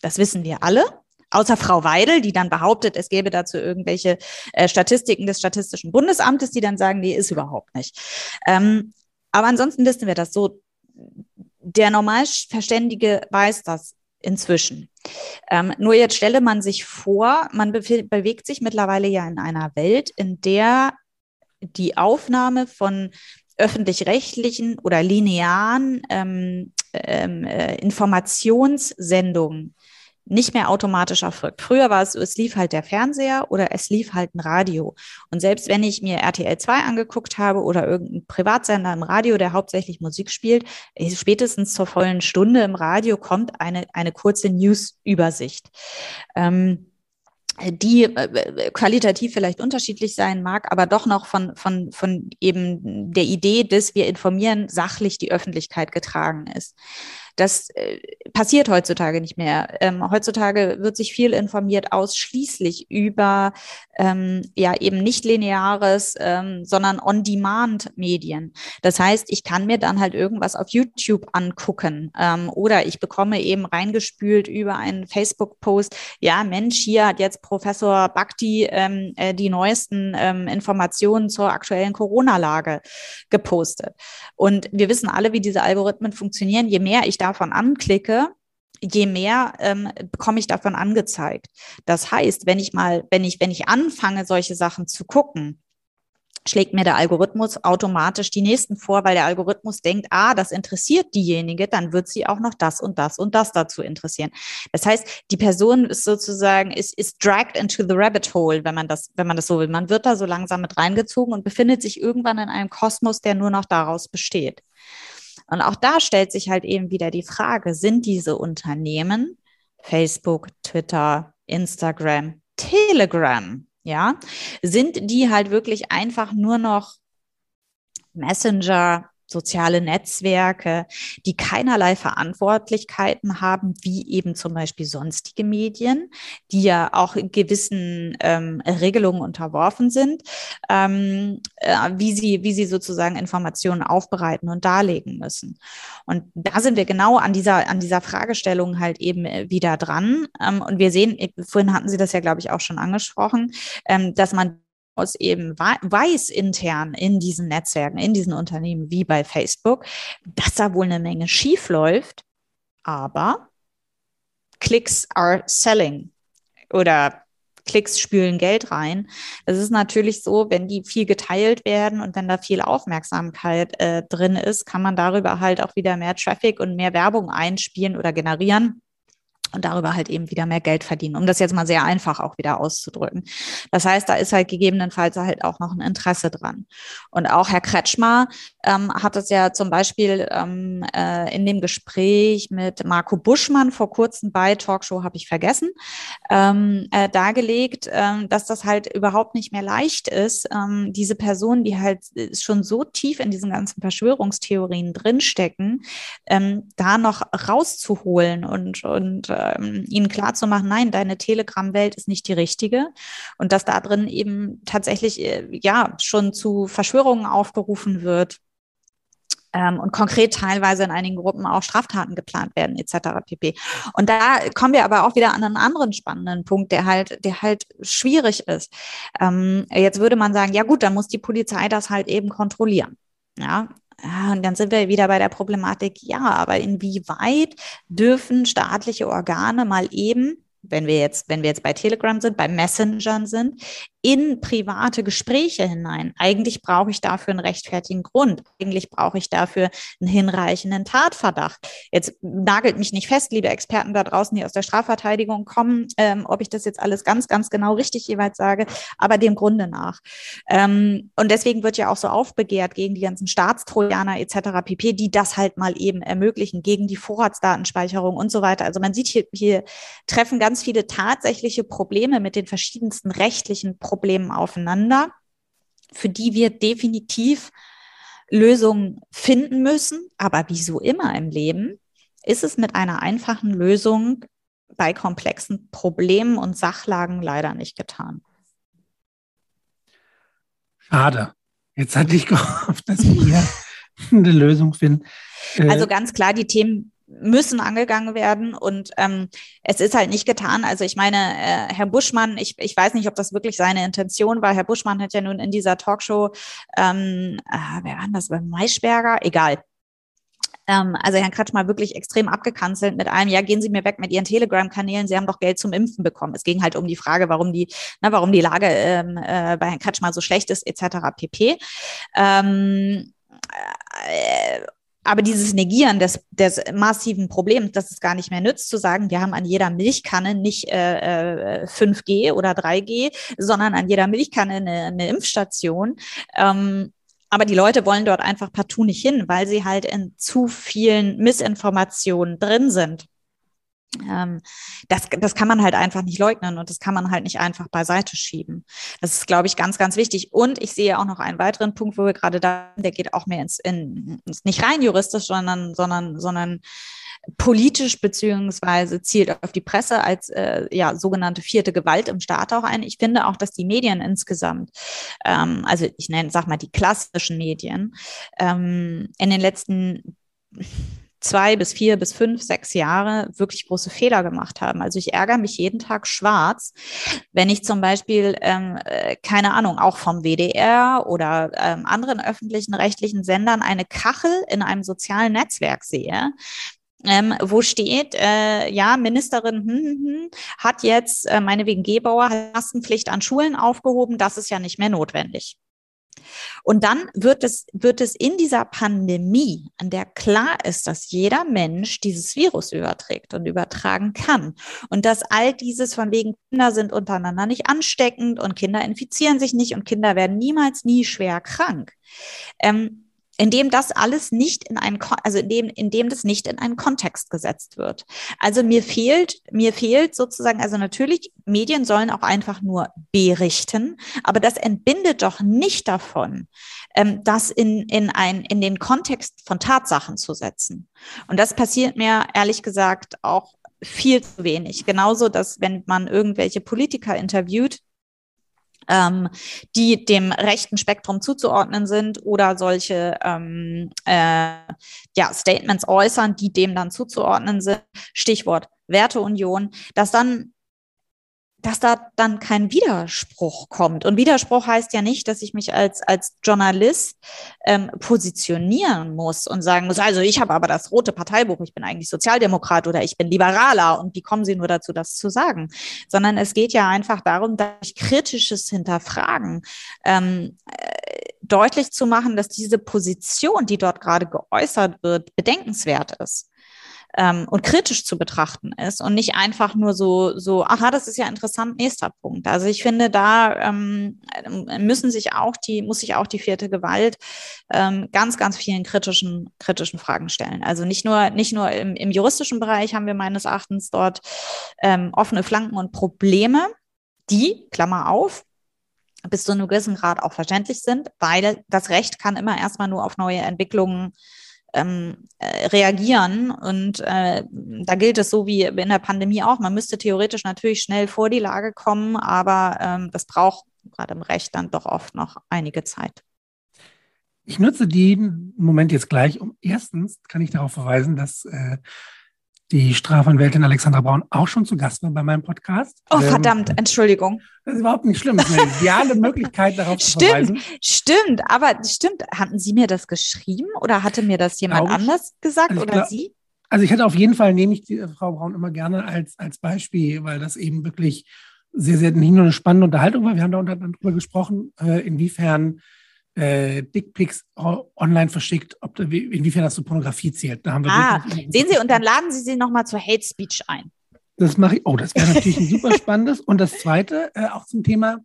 Das wissen wir alle. Außer Frau Weidel, die dann behauptet, es gäbe dazu irgendwelche äh, Statistiken des Statistischen Bundesamtes, die dann sagen, nee, ist überhaupt nicht. Ähm, aber ansonsten wissen wir das so der Normalverständige weiß das inzwischen. Ähm, nur jetzt stelle man sich vor, man be bewegt sich mittlerweile ja in einer Welt, in der die Aufnahme von öffentlich-rechtlichen oder linearen ähm, ähm, äh, Informationssendungen nicht mehr automatisch erfolgt. Früher war es so, es lief halt der Fernseher oder es lief halt ein Radio. Und selbst wenn ich mir RTL 2 angeguckt habe oder irgendein Privatsender im Radio, der hauptsächlich Musik spielt, spätestens zur vollen Stunde im Radio kommt eine, eine kurze News-Übersicht. Ähm, die äh, qualitativ vielleicht unterschiedlich sein mag, aber doch noch von, von, von eben der Idee, dass wir informieren, sachlich die Öffentlichkeit getragen ist. Das äh, passiert heutzutage nicht mehr. Ähm, heutzutage wird sich viel informiert ausschließlich über ähm, ja eben nicht lineares, ähm, sondern On-Demand-Medien. Das heißt, ich kann mir dann halt irgendwas auf YouTube angucken ähm, oder ich bekomme eben reingespült über einen Facebook-Post. Ja, Mensch, hier hat jetzt Professor Bhakti ähm, äh, die neuesten ähm, Informationen zur aktuellen Corona-Lage gepostet. Und wir wissen alle, wie diese Algorithmen funktionieren. Je mehr ich da davon anklicke, je mehr ähm, bekomme ich davon angezeigt. Das heißt, wenn ich mal, wenn ich, wenn ich anfange, solche Sachen zu gucken, schlägt mir der Algorithmus automatisch die nächsten vor, weil der Algorithmus denkt, ah, das interessiert diejenige, dann wird sie auch noch das und das und das dazu interessieren. Das heißt, die Person ist sozusagen, ist, ist dragged into the rabbit hole, wenn man das, wenn man das so will. Man wird da so langsam mit reingezogen und befindet sich irgendwann in einem Kosmos, der nur noch daraus besteht. Und auch da stellt sich halt eben wieder die Frage, sind diese Unternehmen, Facebook, Twitter, Instagram, Telegram, ja, sind die halt wirklich einfach nur noch Messenger, soziale Netzwerke, die keinerlei Verantwortlichkeiten haben, wie eben zum Beispiel sonstige Medien, die ja auch gewissen ähm, Regelungen unterworfen sind, ähm, äh, wie sie, wie sie sozusagen Informationen aufbereiten und darlegen müssen. Und da sind wir genau an dieser, an dieser Fragestellung halt eben wieder dran. Ähm, und wir sehen, vorhin hatten Sie das ja, glaube ich, auch schon angesprochen, ähm, dass man aus eben weiß intern in diesen Netzwerken, in diesen Unternehmen wie bei Facebook, dass da wohl eine Menge schief läuft, aber Clicks are selling oder Klicks spülen Geld rein. Es ist natürlich so, wenn die viel geteilt werden und wenn da viel Aufmerksamkeit äh, drin ist, kann man darüber halt auch wieder mehr Traffic und mehr Werbung einspielen oder generieren und darüber halt eben wieder mehr Geld verdienen, um das jetzt mal sehr einfach auch wieder auszudrücken. Das heißt, da ist halt gegebenenfalls halt auch noch ein Interesse dran. Und auch Herr Kretschmer ähm, hat es ja zum Beispiel ähm, äh, in dem Gespräch mit Marco Buschmann vor kurzem bei Talkshow, habe ich vergessen, ähm, äh, dargelegt, ähm, dass das halt überhaupt nicht mehr leicht ist, ähm, diese Personen, die halt schon so tief in diesen ganzen Verschwörungstheorien drinstecken, ähm, da noch rauszuholen und, und ähm, ihnen klarzumachen, nein, deine Telegram-Welt ist nicht die richtige und dass da drin eben tatsächlich äh, ja schon zu Verschwörungen aufgerufen wird ähm, und konkret teilweise in einigen Gruppen auch Straftaten geplant werden etc. pp. Und da kommen wir aber auch wieder an einen anderen spannenden Punkt, der halt, der halt schwierig ist. Ähm, jetzt würde man sagen, ja gut, dann muss die Polizei das halt eben kontrollieren. Ja, und dann sind wir wieder bei der Problematik, ja, aber inwieweit dürfen staatliche Organe mal eben wenn wir jetzt, wenn wir jetzt bei Telegram sind, bei Messengern sind, in private Gespräche hinein. Eigentlich brauche ich dafür einen rechtfertigen Grund. Eigentlich brauche ich dafür einen hinreichenden Tatverdacht. Jetzt nagelt mich nicht fest, liebe Experten da draußen, die aus der Strafverteidigung kommen, ähm, ob ich das jetzt alles ganz, ganz genau richtig jeweils sage, aber dem Grunde nach. Ähm, und deswegen wird ja auch so aufbegehrt gegen die ganzen Staatstrojaner etc. pp, die das halt mal eben ermöglichen, gegen die Vorratsdatenspeicherung und so weiter. Also man sieht hier, hier treffen ganz viele tatsächliche Probleme mit den verschiedensten rechtlichen Problemen Problemen aufeinander, für die wir definitiv Lösungen finden müssen. Aber wie so immer im Leben ist es mit einer einfachen Lösung bei komplexen Problemen und Sachlagen leider nicht getan. Schade. Jetzt hatte ich gehofft, dass wir hier eine Lösung finden. Also äh, ganz klar, die Themen müssen angegangen werden und ähm, es ist halt nicht getan. Also ich meine, äh, Herr Buschmann, ich, ich weiß nicht, ob das wirklich seine Intention war. Herr Buschmann hat ja nun in dieser Talkshow, ähm, äh, wer war das, bei Maischberger? Egal. Ähm, also Herrn Kretschmer wirklich extrem abgekanzelt mit einem, ja, gehen Sie mir weg mit Ihren Telegram-Kanälen, Sie haben doch Geld zum Impfen bekommen. Es ging halt um die Frage, warum die, na, warum die Lage ähm, äh, bei Herrn Kretschmer so schlecht ist, etc. pp. Ähm, äh, aber dieses Negieren des, des massiven Problems, dass es gar nicht mehr nützt, zu sagen, wir haben an jeder Milchkanne nicht äh, 5G äh, oder 3G, sondern an jeder Milchkanne eine, eine Impfstation. Ähm, aber die Leute wollen dort einfach partout nicht hin, weil sie halt in zu vielen Missinformationen drin sind. Ähm, das, das kann man halt einfach nicht leugnen und das kann man halt nicht einfach beiseite schieben. Das ist, glaube ich, ganz, ganz wichtig. Und ich sehe auch noch einen weiteren Punkt, wo wir gerade da, der geht auch mehr ins, in, nicht rein juristisch, sondern, sondern, sondern politisch beziehungsweise zielt auf die Presse als äh, ja sogenannte vierte Gewalt im Staat auch ein. Ich finde auch, dass die Medien insgesamt, ähm, also ich nenne, sag mal die klassischen Medien, ähm, in den letzten zwei bis vier bis fünf, sechs Jahre wirklich große Fehler gemacht haben. Also ich ärgere mich jeden Tag schwarz, wenn ich zum Beispiel, ähm, äh, keine Ahnung, auch vom WDR oder ähm, anderen öffentlichen rechtlichen Sendern eine Kachel in einem sozialen Netzwerk sehe, ähm, wo steht, äh, ja, Ministerin hm, hm, hm, hat jetzt äh, meinetwegen Gebauer Maskenpflicht an Schulen aufgehoben, das ist ja nicht mehr notwendig. Und dann wird es, wird es in dieser Pandemie, an der klar ist, dass jeder Mensch dieses Virus überträgt und übertragen kann. Und dass all dieses von wegen Kinder sind untereinander nicht ansteckend und Kinder infizieren sich nicht und Kinder werden niemals nie schwer krank. Ähm, indem das alles nicht in einen, also indem, indem das nicht in einen Kontext gesetzt wird. Also mir fehlt, mir fehlt sozusagen, also natürlich, Medien sollen auch einfach nur berichten, aber das entbindet doch nicht davon, ähm, das in, in, ein, in den Kontext von Tatsachen zu setzen. Und das passiert mir ehrlich gesagt auch viel zu wenig. Genauso, dass wenn man irgendwelche Politiker interviewt, ähm, die dem rechten Spektrum zuzuordnen sind oder solche ähm, äh, ja, Statements äußern, die dem dann zuzuordnen sind. Stichwort Werteunion, dass dann dass da dann kein Widerspruch kommt. Und Widerspruch heißt ja nicht, dass ich mich als, als Journalist ähm, positionieren muss und sagen muss, also ich habe aber das rote Parteibuch, ich bin eigentlich Sozialdemokrat oder ich bin Liberaler und wie kommen Sie nur dazu, das zu sagen? Sondern es geht ja einfach darum, durch kritisches Hinterfragen ähm, äh, deutlich zu machen, dass diese Position, die dort gerade geäußert wird, bedenkenswert ist. Ähm, und kritisch zu betrachten ist und nicht einfach nur so, so, aha, das ist ja interessant, nächster Punkt. Also ich finde, da ähm, müssen sich auch die, muss sich auch die vierte Gewalt ähm, ganz, ganz vielen kritischen, kritischen Fragen stellen. Also nicht nur, nicht nur im, im juristischen Bereich haben wir meines Erachtens dort ähm, offene Flanken und Probleme, die, Klammer auf, bis zu einem gewissen Grad auch verständlich sind, weil das Recht kann immer erstmal nur auf neue Entwicklungen ähm, äh, reagieren. Und äh, da gilt es so wie in der Pandemie auch. Man müsste theoretisch natürlich schnell vor die Lage kommen, aber ähm, das braucht gerade im Recht dann doch oft noch einige Zeit. Ich nutze den Moment jetzt gleich, um erstens kann ich darauf verweisen, dass äh, die Strafanwältin Alexandra Braun auch schon zu Gast war bei meinem Podcast. Oh, ähm, verdammt, Entschuldigung. Das ist überhaupt nicht schlimm. Das ist eine ideale Möglichkeit, darauf stimmt, zu verweisen. Stimmt, aber stimmt. Hatten Sie mir das geschrieben oder hatte mir das jemand Glaube anders gesagt also oder glaub, Sie? Also ich hätte auf jeden Fall, nehme ich die äh, Frau Braun immer gerne als, als Beispiel, weil das eben wirklich sehr, sehr nicht nur eine spannende Unterhaltung war. Wir haben da darüber gesprochen, äh, inwiefern äh, Dickpics online verschickt, ob da, inwiefern das zu Pornografie zählt. Da haben wir ah, sehen Sie, und dann laden Sie sie nochmal zur Hate Speech ein. Das mache ich. Oh, das wäre natürlich ein super spannendes. Und das Zweite, äh, auch zum Thema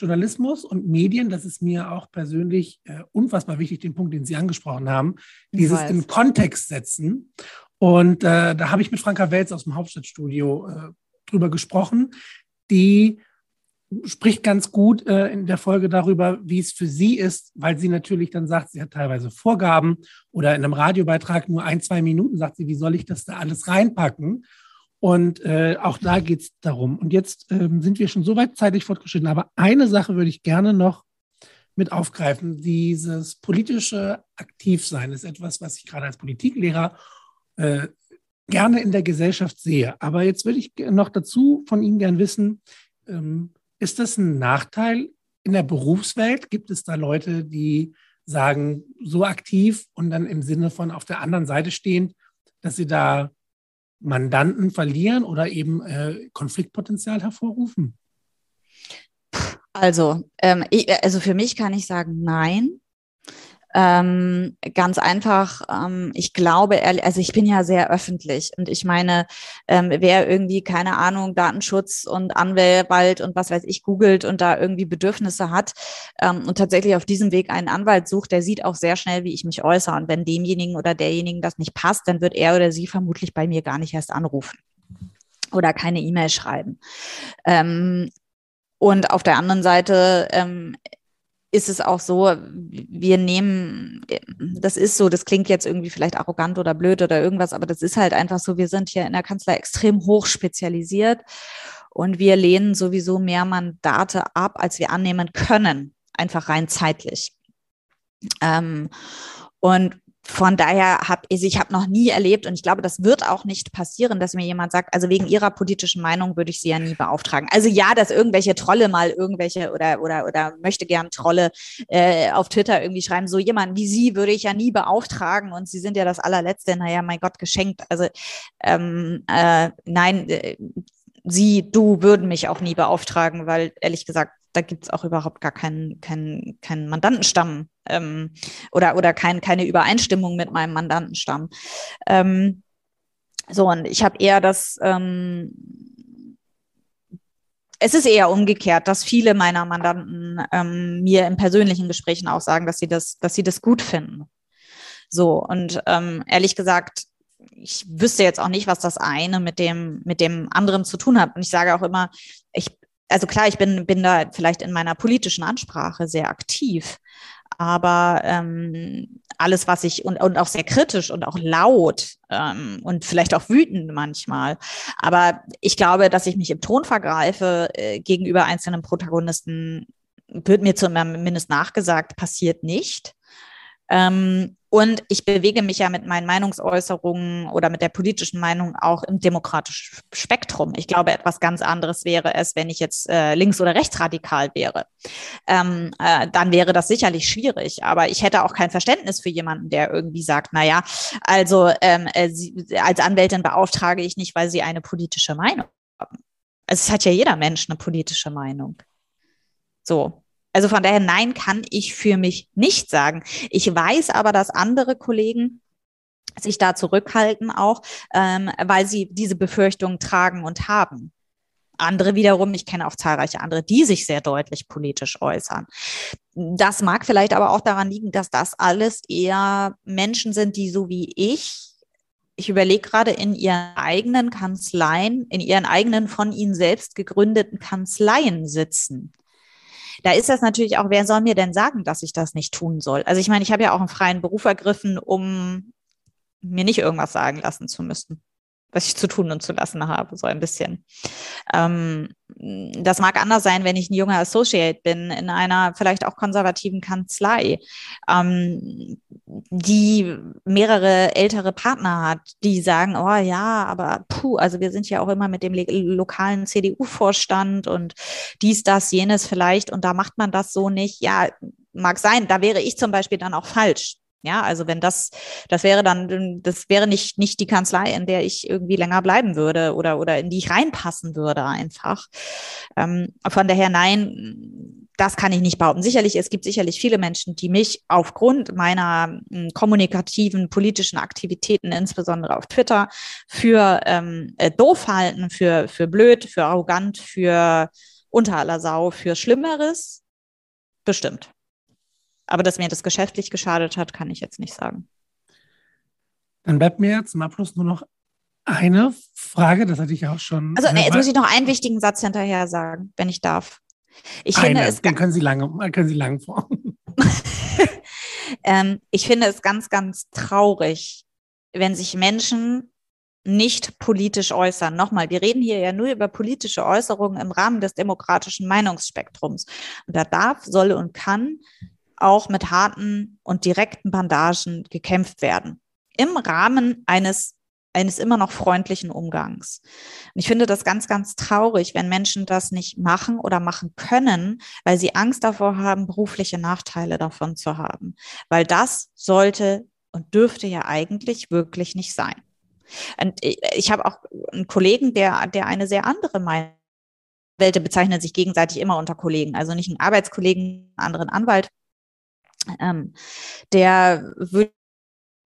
Journalismus und Medien, das ist mir auch persönlich äh, unfassbar wichtig, den Punkt, den Sie angesprochen haben, dieses in Kontext setzen. Und äh, da habe ich mit Franka Welz aus dem Hauptstadtstudio äh, drüber gesprochen, die spricht ganz gut äh, in der Folge darüber, wie es für sie ist, weil sie natürlich dann sagt, sie hat teilweise Vorgaben oder in einem Radiobeitrag nur ein, zwei Minuten sagt sie, wie soll ich das da alles reinpacken? Und äh, auch da geht es darum. Und jetzt ähm, sind wir schon so weit zeitlich fortgeschritten. Aber eine Sache würde ich gerne noch mit aufgreifen. Dieses politische Aktivsein ist etwas, was ich gerade als Politiklehrer äh, gerne in der Gesellschaft sehe. Aber jetzt würde ich noch dazu von Ihnen gern wissen, ähm, ist das ein Nachteil in der Berufswelt? Gibt es da Leute, die sagen, so aktiv und dann im Sinne von auf der anderen Seite stehen, dass sie da Mandanten verlieren oder eben äh, Konfliktpotenzial hervorrufen? Also, ähm, ich, also für mich kann ich sagen, nein. Ähm, ganz einfach, ähm, ich glaube, also ich bin ja sehr öffentlich und ich meine, ähm, wer irgendwie, keine Ahnung, Datenschutz und Anwalt und was weiß ich, googelt und da irgendwie Bedürfnisse hat ähm, und tatsächlich auf diesem Weg einen Anwalt sucht, der sieht auch sehr schnell, wie ich mich äußere. Und wenn demjenigen oder derjenigen das nicht passt, dann wird er oder sie vermutlich bei mir gar nicht erst anrufen oder keine E-Mail schreiben. Ähm, und auf der anderen Seite ähm, ist es auch so, wir nehmen, das ist so, das klingt jetzt irgendwie vielleicht arrogant oder blöd oder irgendwas, aber das ist halt einfach so, wir sind hier in der Kanzlei extrem hoch spezialisiert und wir lehnen sowieso mehr Mandate ab, als wir annehmen können, einfach rein zeitlich. Ähm, und von daher habe ich, ich habe noch nie erlebt und ich glaube, das wird auch nicht passieren, dass mir jemand sagt, also wegen ihrer politischen Meinung würde ich sie ja nie beauftragen. Also ja, dass irgendwelche Trolle mal irgendwelche oder oder oder möchte gern Trolle äh, auf Twitter irgendwie schreiben, so jemand wie sie würde ich ja nie beauftragen und sie sind ja das allerletzte, naja, mein Gott, geschenkt. Also ähm, äh, nein, äh, sie, du würden mich auch nie beauftragen, weil ehrlich gesagt da gibt es auch überhaupt gar keinen, keinen, keinen Mandantenstamm ähm, oder, oder kein, keine Übereinstimmung mit meinem Mandantenstamm. Ähm, so, und ich habe eher das, ähm, es ist eher umgekehrt, dass viele meiner Mandanten ähm, mir in persönlichen Gesprächen auch sagen, dass sie das, dass sie das gut finden. So, und ähm, ehrlich gesagt, ich wüsste jetzt auch nicht, was das eine mit dem, mit dem anderen zu tun hat. Und ich sage auch immer, ich also klar, ich bin, bin da vielleicht in meiner politischen Ansprache sehr aktiv, aber ähm, alles, was ich und, und auch sehr kritisch und auch laut ähm, und vielleicht auch wütend manchmal. Aber ich glaube, dass ich mich im Ton vergreife äh, gegenüber einzelnen Protagonisten, wird mir zumindest nachgesagt, passiert nicht. Ähm, und ich bewege mich ja mit meinen Meinungsäußerungen oder mit der politischen Meinung auch im demokratischen Spektrum. Ich glaube, etwas ganz anderes wäre es, wenn ich jetzt äh, links- oder rechtsradikal wäre. Ähm, äh, dann wäre das sicherlich schwierig. Aber ich hätte auch kein Verständnis für jemanden, der irgendwie sagt, na ja, also ähm, äh, sie, als Anwältin beauftrage ich nicht, weil sie eine politische Meinung haben. Also es hat ja jeder Mensch eine politische Meinung. So. Also von daher, nein, kann ich für mich nicht sagen. Ich weiß aber, dass andere Kollegen sich da zurückhalten auch, ähm, weil sie diese Befürchtungen tragen und haben. Andere wiederum, ich kenne auch zahlreiche andere, die sich sehr deutlich politisch äußern. Das mag vielleicht aber auch daran liegen, dass das alles eher Menschen sind, die so wie ich ich überlege gerade in ihren eigenen Kanzleien, in ihren eigenen von ihnen selbst gegründeten Kanzleien sitzen. Da ist das natürlich auch, wer soll mir denn sagen, dass ich das nicht tun soll? Also ich meine, ich habe ja auch einen freien Beruf ergriffen, um mir nicht irgendwas sagen lassen zu müssen was ich zu tun und zu lassen habe, so ein bisschen. Ähm, das mag anders sein, wenn ich ein junger Associate bin in einer vielleicht auch konservativen Kanzlei, ähm, die mehrere ältere Partner hat, die sagen, oh ja, aber puh, also wir sind ja auch immer mit dem lokalen CDU-Vorstand und dies, das, jenes vielleicht und da macht man das so nicht. Ja, mag sein, da wäre ich zum Beispiel dann auch falsch. Ja, also wenn das, das wäre dann, das wäre nicht, nicht die Kanzlei, in der ich irgendwie länger bleiben würde oder, oder in die ich reinpassen würde einfach. Ähm, von daher nein, das kann ich nicht behaupten. Sicherlich, es gibt sicherlich viele Menschen, die mich aufgrund meiner äh, kommunikativen politischen Aktivitäten, insbesondere auf Twitter, für ähm, äh, doof halten, für, für blöd, für arrogant, für unter aller Sau, für Schlimmeres. Bestimmt. Aber dass mir das geschäftlich geschadet hat, kann ich jetzt nicht sagen. Dann bleibt mir zum Abschluss nur noch eine Frage, das hatte ich auch schon. Also nee, jetzt muss ich noch einen wichtigen Satz hinterher sagen, wenn ich darf. Ich eine, finde es den können Sie lange, können Sie lang vor. ähm, ich finde es ganz, ganz traurig, wenn sich Menschen nicht politisch äußern. Nochmal, wir reden hier ja nur über politische Äußerungen im Rahmen des demokratischen Meinungsspektrums. Und da darf, soll und kann auch mit harten und direkten Bandagen gekämpft werden. Im Rahmen eines eines immer noch freundlichen Umgangs. Und ich finde das ganz, ganz traurig, wenn Menschen das nicht machen oder machen können, weil sie Angst davor haben, berufliche Nachteile davon zu haben. Weil das sollte und dürfte ja eigentlich wirklich nicht sein. Und ich habe auch einen Kollegen, der, der eine sehr andere Meinung Welte bezeichnen sich gegenseitig immer unter Kollegen, also nicht einen Arbeitskollegen, einen anderen Anwalt, ähm, der würde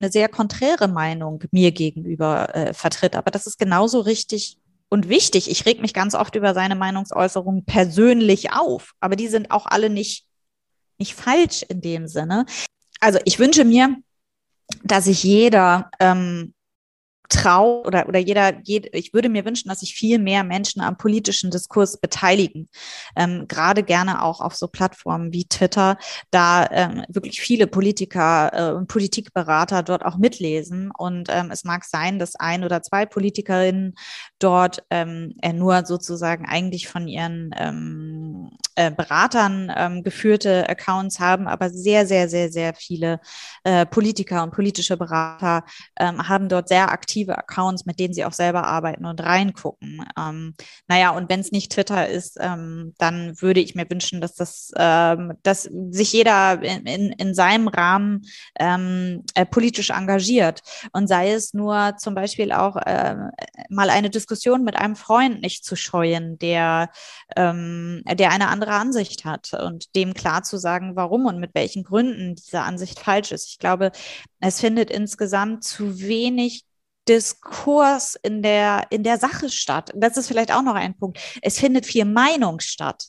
eine sehr konträre Meinung mir gegenüber äh, vertritt. Aber das ist genauso richtig und wichtig. Ich reg mich ganz oft über seine Meinungsäußerungen persönlich auf, aber die sind auch alle nicht, nicht falsch in dem Sinne. Also ich wünsche mir, dass sich jeder ähm, traut oder, oder jeder, jed, ich würde mir wünschen, dass sich viel mehr Menschen am politischen Diskurs beteiligen. Ähm, gerade gerne auch auf so Plattformen wie Twitter, da ähm, wirklich viele Politiker äh, und Politikberater dort auch mitlesen. Und ähm, es mag sein, dass ein oder zwei Politikerinnen dort ähm, äh, nur sozusagen eigentlich von ihren ähm, äh, Beratern ähm, geführte Accounts haben, aber sehr, sehr, sehr, sehr viele äh, Politiker und politische Berater ähm, haben dort sehr aktive Accounts, mit denen sie auch selber arbeiten und reingucken. Ähm, naja, und wenn es nicht Twitter ist, ähm, dann würde ich mir wünschen, dass das, ähm, dass sich jeder in, in, in seinem Rahmen ähm, äh, politisch engagiert und sei es nur zum Beispiel auch äh, mal eine Diskussion mit einem Freund nicht zu scheuen, der, ähm, der eine andere Ansicht hat und dem klar zu sagen, warum und mit welchen Gründen diese Ansicht falsch ist. Ich glaube, es findet insgesamt zu wenig Diskurs in der, in der Sache statt. Das ist vielleicht auch noch ein Punkt. Es findet viel Meinung statt.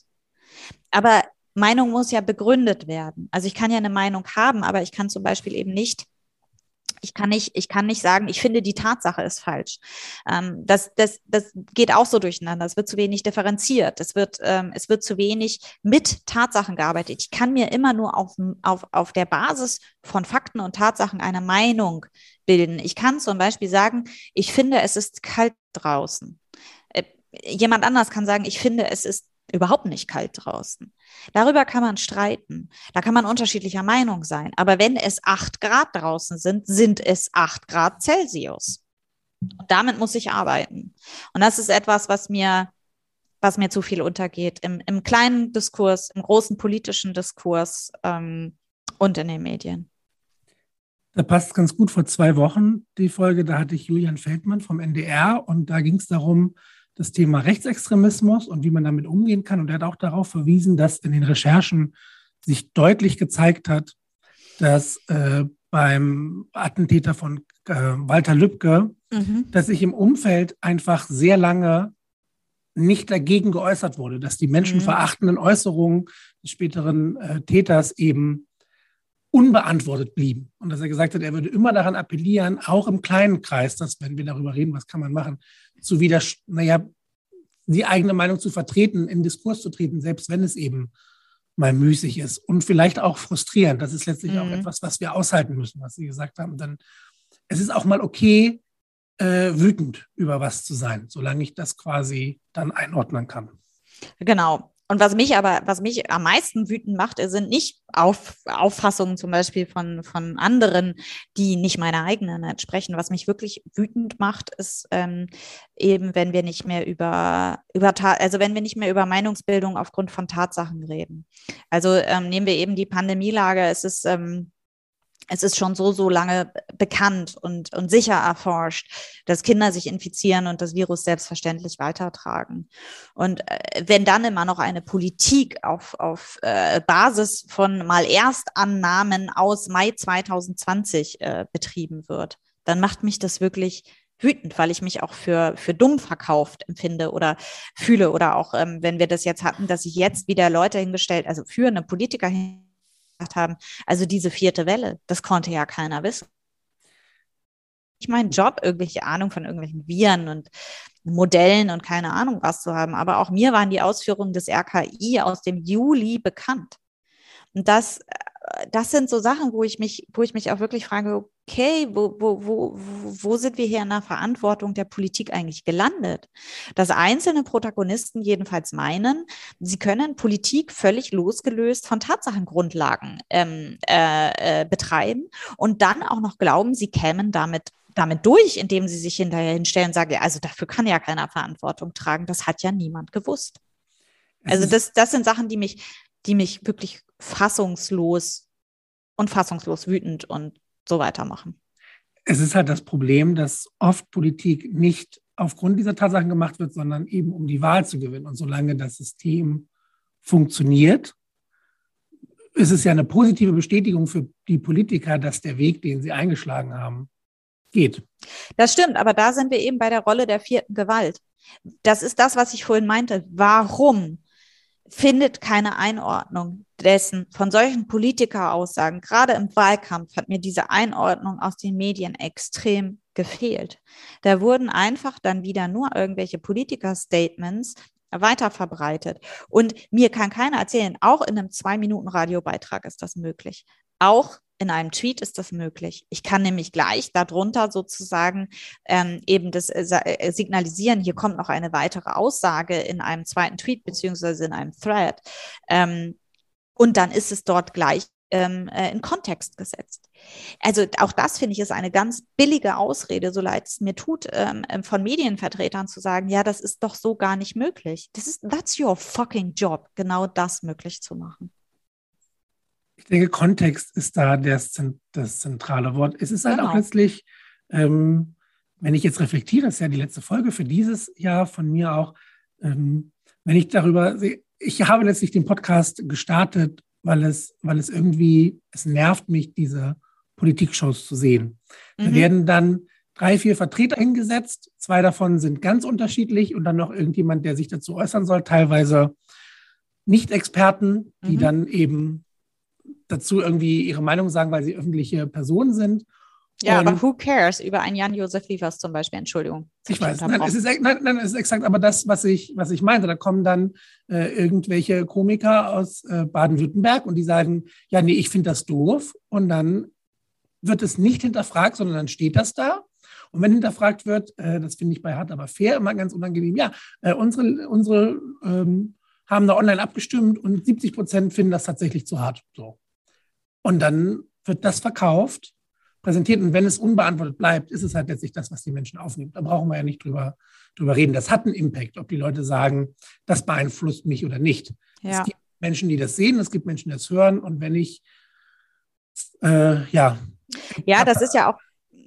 Aber Meinung muss ja begründet werden. Also ich kann ja eine Meinung haben, aber ich kann zum Beispiel eben nicht ich kann nicht, ich kann nicht sagen, ich finde, die Tatsache ist falsch. Ähm, das, das, das geht auch so durcheinander. Es wird zu wenig differenziert. Es wird, ähm, es wird zu wenig mit Tatsachen gearbeitet. Ich kann mir immer nur auf, auf, auf der Basis von Fakten und Tatsachen eine Meinung bilden. Ich kann zum Beispiel sagen, ich finde, es ist kalt draußen. Äh, jemand anders kann sagen, ich finde, es ist überhaupt nicht kalt draußen. Darüber kann man streiten. Da kann man unterschiedlicher Meinung sein. Aber wenn es acht Grad draußen sind, sind es acht Grad Celsius. Und damit muss ich arbeiten. Und das ist etwas, was mir, was mir zu viel untergeht im, im kleinen Diskurs, im großen politischen Diskurs ähm, und in den Medien. Da passt ganz gut vor zwei Wochen die Folge, da hatte ich Julian Feldmann vom NDR und da ging es darum, das Thema Rechtsextremismus und wie man damit umgehen kann. Und er hat auch darauf verwiesen, dass in den Recherchen sich deutlich gezeigt hat, dass äh, beim Attentäter von äh, Walter Lübcke, mhm. dass sich im Umfeld einfach sehr lange nicht dagegen geäußert wurde, dass die menschenverachtenden mhm. Äußerungen des späteren äh, Täters eben unbeantwortet blieben. Und dass er gesagt hat, er würde immer daran appellieren, auch im kleinen Kreis, dass, wenn wir darüber reden, was kann man machen, zu wieder, naja, die eigene Meinung zu vertreten, in Diskurs zu treten, selbst wenn es eben mal müßig ist und vielleicht auch frustrierend. Das ist letztlich mhm. auch etwas, was wir aushalten müssen, was Sie gesagt haben. Dann, es ist auch mal okay, äh, wütend über was zu sein, solange ich das quasi dann einordnen kann. Genau. Und was mich aber, was mich am meisten wütend macht, sind nicht Auf, Auffassungen zum Beispiel von, von anderen, die nicht meiner eigenen entsprechen. Was mich wirklich wütend macht, ist ähm, eben, wenn wir nicht mehr über, über also wenn wir nicht mehr über Meinungsbildung aufgrund von Tatsachen reden. Also ähm, nehmen wir eben die Pandemielage. Es ist ähm, es ist schon so, so lange bekannt und, und sicher erforscht, dass Kinder sich infizieren und das Virus selbstverständlich weitertragen. Und äh, wenn dann immer noch eine Politik auf, auf äh, Basis von mal Erstannahmen aus Mai 2020 äh, betrieben wird, dann macht mich das wirklich wütend, weil ich mich auch für, für dumm verkauft empfinde oder fühle. Oder auch, ähm, wenn wir das jetzt hatten, dass sich jetzt wieder Leute hingestellt, also führende Politiker hin haben. Also diese vierte Welle, das konnte ja keiner wissen. Ich meinen Job, irgendwelche Ahnung von irgendwelchen Viren und Modellen und keine Ahnung was zu haben. Aber auch mir waren die Ausführungen des RKI aus dem Juli bekannt. Und das, äh, das sind so Sachen, wo ich mich, wo ich mich auch wirklich frage, okay, wo, wo, wo, wo sind wir hier in der Verantwortung der Politik eigentlich gelandet? Dass einzelne Protagonisten jedenfalls meinen, sie können Politik völlig losgelöst von Tatsachengrundlagen ähm, äh, äh, betreiben und dann auch noch glauben, sie kämen damit damit durch, indem sie sich hinterher hinstellen und sagen, ja, also dafür kann ja keiner Verantwortung tragen. Das hat ja niemand gewusst. Also das, das sind Sachen, die mich, die mich wirklich fassungslos und fassungslos wütend und so weitermachen. Es ist halt das Problem, dass oft Politik nicht aufgrund dieser Tatsachen gemacht wird, sondern eben um die Wahl zu gewinnen. Und solange das System funktioniert, ist es ja eine positive Bestätigung für die Politiker, dass der Weg, den sie eingeschlagen haben, geht. Das stimmt, aber da sind wir eben bei der Rolle der vierten Gewalt. Das ist das, was ich vorhin meinte. Warum findet keine Einordnung dessen von solchen Politikeraussagen. Gerade im Wahlkampf hat mir diese Einordnung aus den Medien extrem gefehlt. Da wurden einfach dann wieder nur irgendwelche Politiker-Statements weiter verbreitet. Und mir kann keiner erzählen, auch in einem Zwei-Minuten-Radiobeitrag ist das möglich. Auch in einem Tweet ist das möglich. Ich kann nämlich gleich darunter sozusagen ähm, eben das äh, äh, signalisieren, hier kommt noch eine weitere Aussage in einem zweiten Tweet beziehungsweise in einem Thread. Ähm, und dann ist es dort gleich ähm, äh, in Kontext gesetzt. Also auch das finde ich ist eine ganz billige Ausrede, so leid es mir tut, ähm, ähm, von Medienvertretern zu sagen, ja, das ist doch so gar nicht möglich. Das ist, that's your fucking job, genau das möglich zu machen. Ich denke, Kontext ist da das, das zentrale Wort. Es ist halt genau. auch letztlich, ähm, wenn ich jetzt reflektiere, das ist ja die letzte Folge für dieses Jahr von mir auch, ähm, wenn ich darüber sehe, ich habe letztlich den Podcast gestartet, weil es, weil es irgendwie, es nervt mich, diese Politikshows zu sehen. Mhm. Da werden dann drei, vier Vertreter hingesetzt, zwei davon sind ganz unterschiedlich und dann noch irgendjemand, der sich dazu äußern soll, teilweise Nicht-Experten, die mhm. dann eben dazu irgendwie ihre Meinung sagen, weil sie öffentliche Personen sind. Ja, und aber who cares über einen Jan-Josef Liefers zum Beispiel? Entschuldigung. Ich weiß, nein es, ist, nein, nein, es ist exakt aber das, was ich, was ich meinte. Da kommen dann äh, irgendwelche Komiker aus äh, Baden-Württemberg und die sagen, ja, nee, ich finde das doof. Und dann wird es nicht hinterfragt, sondern dann steht das da. Und wenn hinterfragt wird, äh, das finde ich bei Hart aber fair immer ganz unangenehm, ja, äh, unsere, unsere ähm, haben da online abgestimmt und 70 Prozent finden das tatsächlich zu hart. So. Und dann wird das verkauft, präsentiert. Und wenn es unbeantwortet bleibt, ist es halt letztlich das, was die Menschen aufnehmen. Da brauchen wir ja nicht drüber, drüber reden. Das hat einen Impact, ob die Leute sagen, das beeinflusst mich oder nicht. Ja. Es gibt Menschen, die das sehen, es gibt Menschen, die das hören. Und wenn ich, äh, ja. Ja, das ist ja auch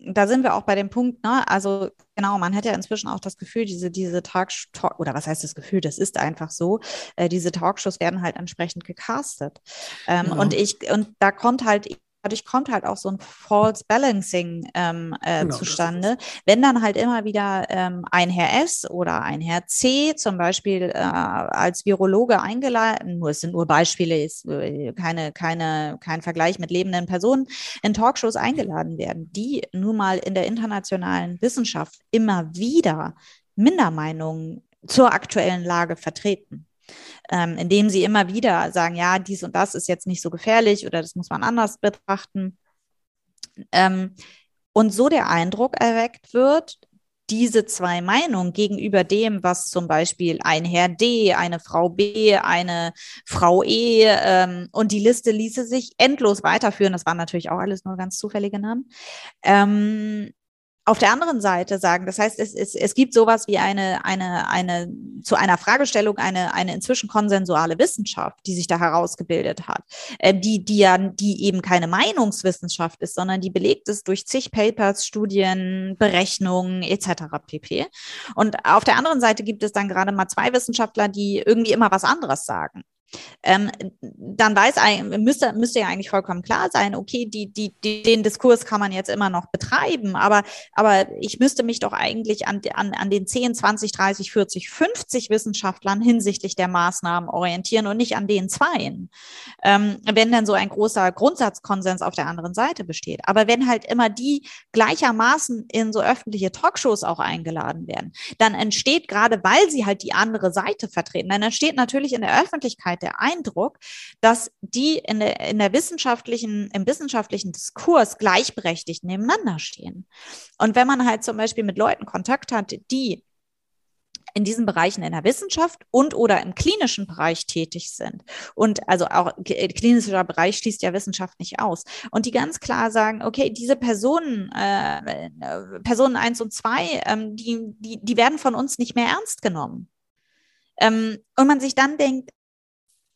da sind wir auch bei dem Punkt, ne? Also genau, man hat ja inzwischen auch das Gefühl, diese, diese Talk, oder was heißt das Gefühl, das ist einfach so, äh, diese Talkshows werden halt entsprechend gecastet. Ähm, genau. Und ich, und da kommt halt dadurch kommt halt auch so ein False Balancing ähm, äh, genau, zustande. Wenn dann halt immer wieder ähm, ein Herr S oder ein Herr C zum Beispiel äh, als Virologe eingeladen, nur es sind nur Beispiele, ist äh, keine, keine, kein Vergleich mit lebenden Personen, in Talkshows eingeladen werden, die nun mal in der internationalen Wissenschaft immer wieder Mindermeinungen zur aktuellen Lage vertreten ähm, indem sie immer wieder sagen, ja, dies und das ist jetzt nicht so gefährlich oder das muss man anders betrachten. Ähm, und so der Eindruck erweckt wird, diese zwei Meinungen gegenüber dem, was zum Beispiel ein Herr D, eine Frau B, eine Frau E ähm, und die Liste ließe sich endlos weiterführen. Das waren natürlich auch alles nur ganz zufällige Namen. Ähm, auf der anderen Seite sagen. Das heißt, es, es, es gibt sowas wie eine, eine, eine, zu einer Fragestellung eine, eine inzwischen konsensuale Wissenschaft, die sich da herausgebildet hat, äh, die, die ja, die eben keine Meinungswissenschaft ist, sondern die belegt ist durch zig Papers, Studien, Berechnungen etc. pp. Und auf der anderen Seite gibt es dann gerade mal zwei Wissenschaftler, die irgendwie immer was anderes sagen ähm, dann weiß müsste, müsste ja eigentlich vollkommen klar sein, okay, die, die, die, den Diskurs kann man jetzt immer noch betreiben, aber, aber ich müsste mich doch eigentlich an, an, an den 10, 20, 30, 40, 50 Wissenschaftlern hinsichtlich der Maßnahmen orientieren und nicht an den zweien, ähm, wenn dann so ein großer Grundsatzkonsens auf der anderen Seite besteht. Aber wenn halt immer die gleichermaßen in so öffentliche Talkshows auch eingeladen werden, dann entsteht gerade, weil sie halt die andere Seite vertreten, dann entsteht natürlich in der Öffentlichkeit Zeit der Eindruck, dass die in der, in der wissenschaftlichen, im wissenschaftlichen Diskurs gleichberechtigt nebeneinander stehen. Und wenn man halt zum Beispiel mit Leuten Kontakt hat, die in diesen Bereichen in der Wissenschaft und oder im klinischen Bereich tätig sind. Und also auch klinischer Bereich schließt ja Wissenschaft nicht aus. Und die ganz klar sagen, okay, diese Personen, äh, Personen eins und zwei, ähm, die, die, die werden von uns nicht mehr ernst genommen. Ähm, und man sich dann denkt,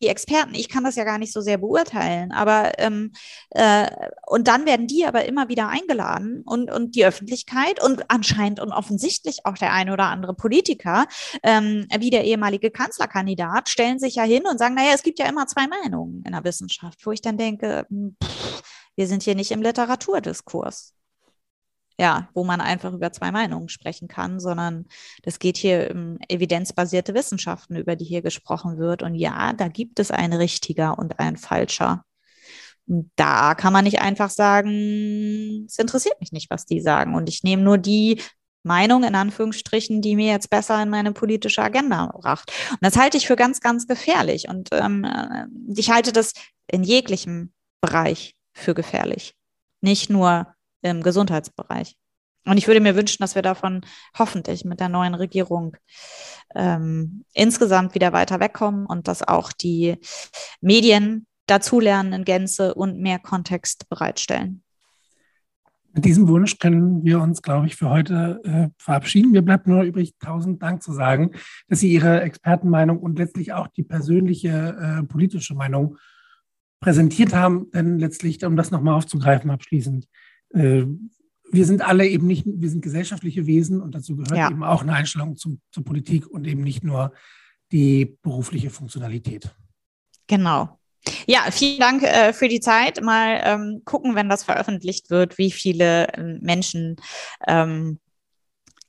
die Experten, ich kann das ja gar nicht so sehr beurteilen, aber ähm, äh, und dann werden die aber immer wieder eingeladen und, und die Öffentlichkeit und anscheinend und offensichtlich auch der eine oder andere Politiker, ähm, wie der ehemalige Kanzlerkandidat, stellen sich ja hin und sagen, naja, es gibt ja immer zwei Meinungen in der Wissenschaft, wo ich dann denke, hm, pff, wir sind hier nicht im Literaturdiskurs ja, wo man einfach über zwei Meinungen sprechen kann, sondern das geht hier um evidenzbasierte Wissenschaften, über die hier gesprochen wird. Und ja, da gibt es ein richtiger und ein falscher. Und da kann man nicht einfach sagen, es interessiert mich nicht, was die sagen. Und ich nehme nur die Meinung in Anführungsstrichen, die mir jetzt besser in meine politische Agenda bracht. Und das halte ich für ganz, ganz gefährlich. Und ähm, äh, ich halte das in jeglichem Bereich für gefährlich. Nicht nur im Gesundheitsbereich. Und ich würde mir wünschen, dass wir davon hoffentlich mit der neuen Regierung ähm, insgesamt wieder weiter wegkommen und dass auch die Medien dazulernen in Gänze und mehr Kontext bereitstellen. Mit diesem Wunsch können wir uns, glaube ich, für heute äh, verabschieden. Mir bleibt nur übrig, tausend Dank zu sagen, dass Sie Ihre Expertenmeinung und letztlich auch die persönliche äh, politische Meinung präsentiert haben. Denn letztlich, um das nochmal aufzugreifen, abschließend, äh, wir sind alle eben nicht, wir sind gesellschaftliche Wesen und dazu gehört ja. eben auch eine Einstellung zum, zur Politik und eben nicht nur die berufliche Funktionalität. Genau. Ja, vielen Dank äh, für die Zeit. Mal ähm, gucken, wenn das veröffentlicht wird, wie viele äh, Menschen ähm,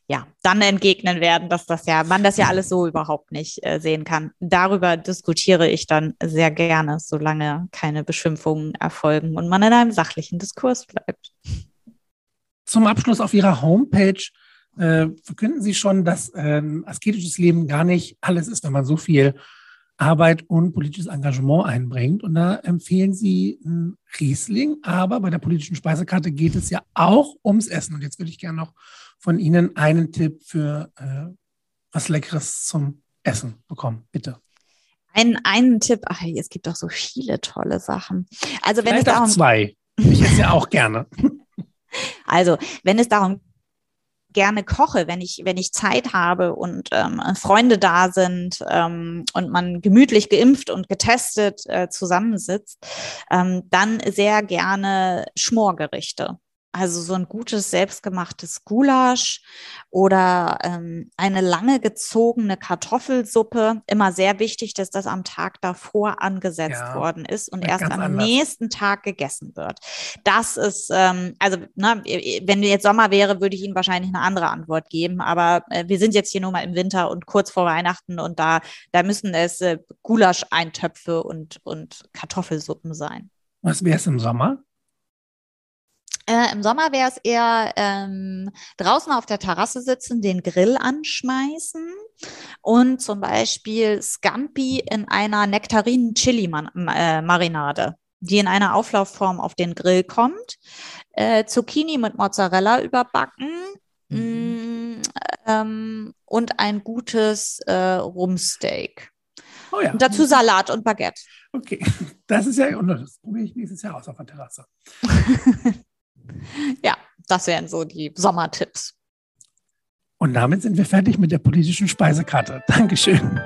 ja, dann entgegnen werden, dass das ja, man das ja alles so überhaupt nicht äh, sehen kann. Darüber diskutiere ich dann sehr gerne, solange keine Beschimpfungen erfolgen und man in einem sachlichen Diskurs bleibt. Zum Abschluss auf Ihrer Homepage äh, verkünden Sie schon, dass äh, asketisches Leben gar nicht alles ist, wenn man so viel Arbeit und politisches Engagement einbringt. Und da empfehlen Sie ein Riesling, aber bei der politischen Speisekarte geht es ja auch ums Essen. Und jetzt würde ich gerne noch von Ihnen einen Tipp für äh, was Leckeres zum Essen bekommen. Bitte. Einen, einen Tipp, ach, es gibt doch so viele tolle Sachen. Also wenn Vielleicht es darum, auch zwei. Ich esse ja auch gerne. Also, wenn es darum gerne koche, wenn ich, wenn ich Zeit habe und ähm, Freunde da sind ähm, und man gemütlich geimpft und getestet äh, zusammensitzt, ähm, dann sehr gerne Schmorgerichte. Also so ein gutes selbstgemachtes Gulasch oder ähm, eine lange gezogene Kartoffelsuppe. Immer sehr wichtig, dass das am Tag davor angesetzt ja, worden ist und erst am anders. nächsten Tag gegessen wird. Das ist, ähm, also ne, wenn jetzt Sommer wäre, würde ich Ihnen wahrscheinlich eine andere Antwort geben. Aber äh, wir sind jetzt hier nur mal im Winter und kurz vor Weihnachten und da, da müssen es äh, Gulascheintöpfe und, und Kartoffelsuppen sein. Was wäre es im Sommer? Äh, Im Sommer wäre es eher ähm, draußen auf der Terrasse sitzen, den Grill anschmeißen und zum Beispiel Scampi in einer Nektarinen-Chili-Marinade, äh, die in einer Auflaufform auf den Grill kommt, äh, Zucchini mit Mozzarella überbacken mhm. Mm, ähm, und ein gutes äh, Rumsteak. Oh ja. Dazu Salat und Baguette. Okay, das ist ja, und das probiere ich nächstes Jahr aus auf der Terrasse. ja, das wären so die Sommertipps. Und damit sind wir fertig mit der politischen Speisekarte. Dankeschön.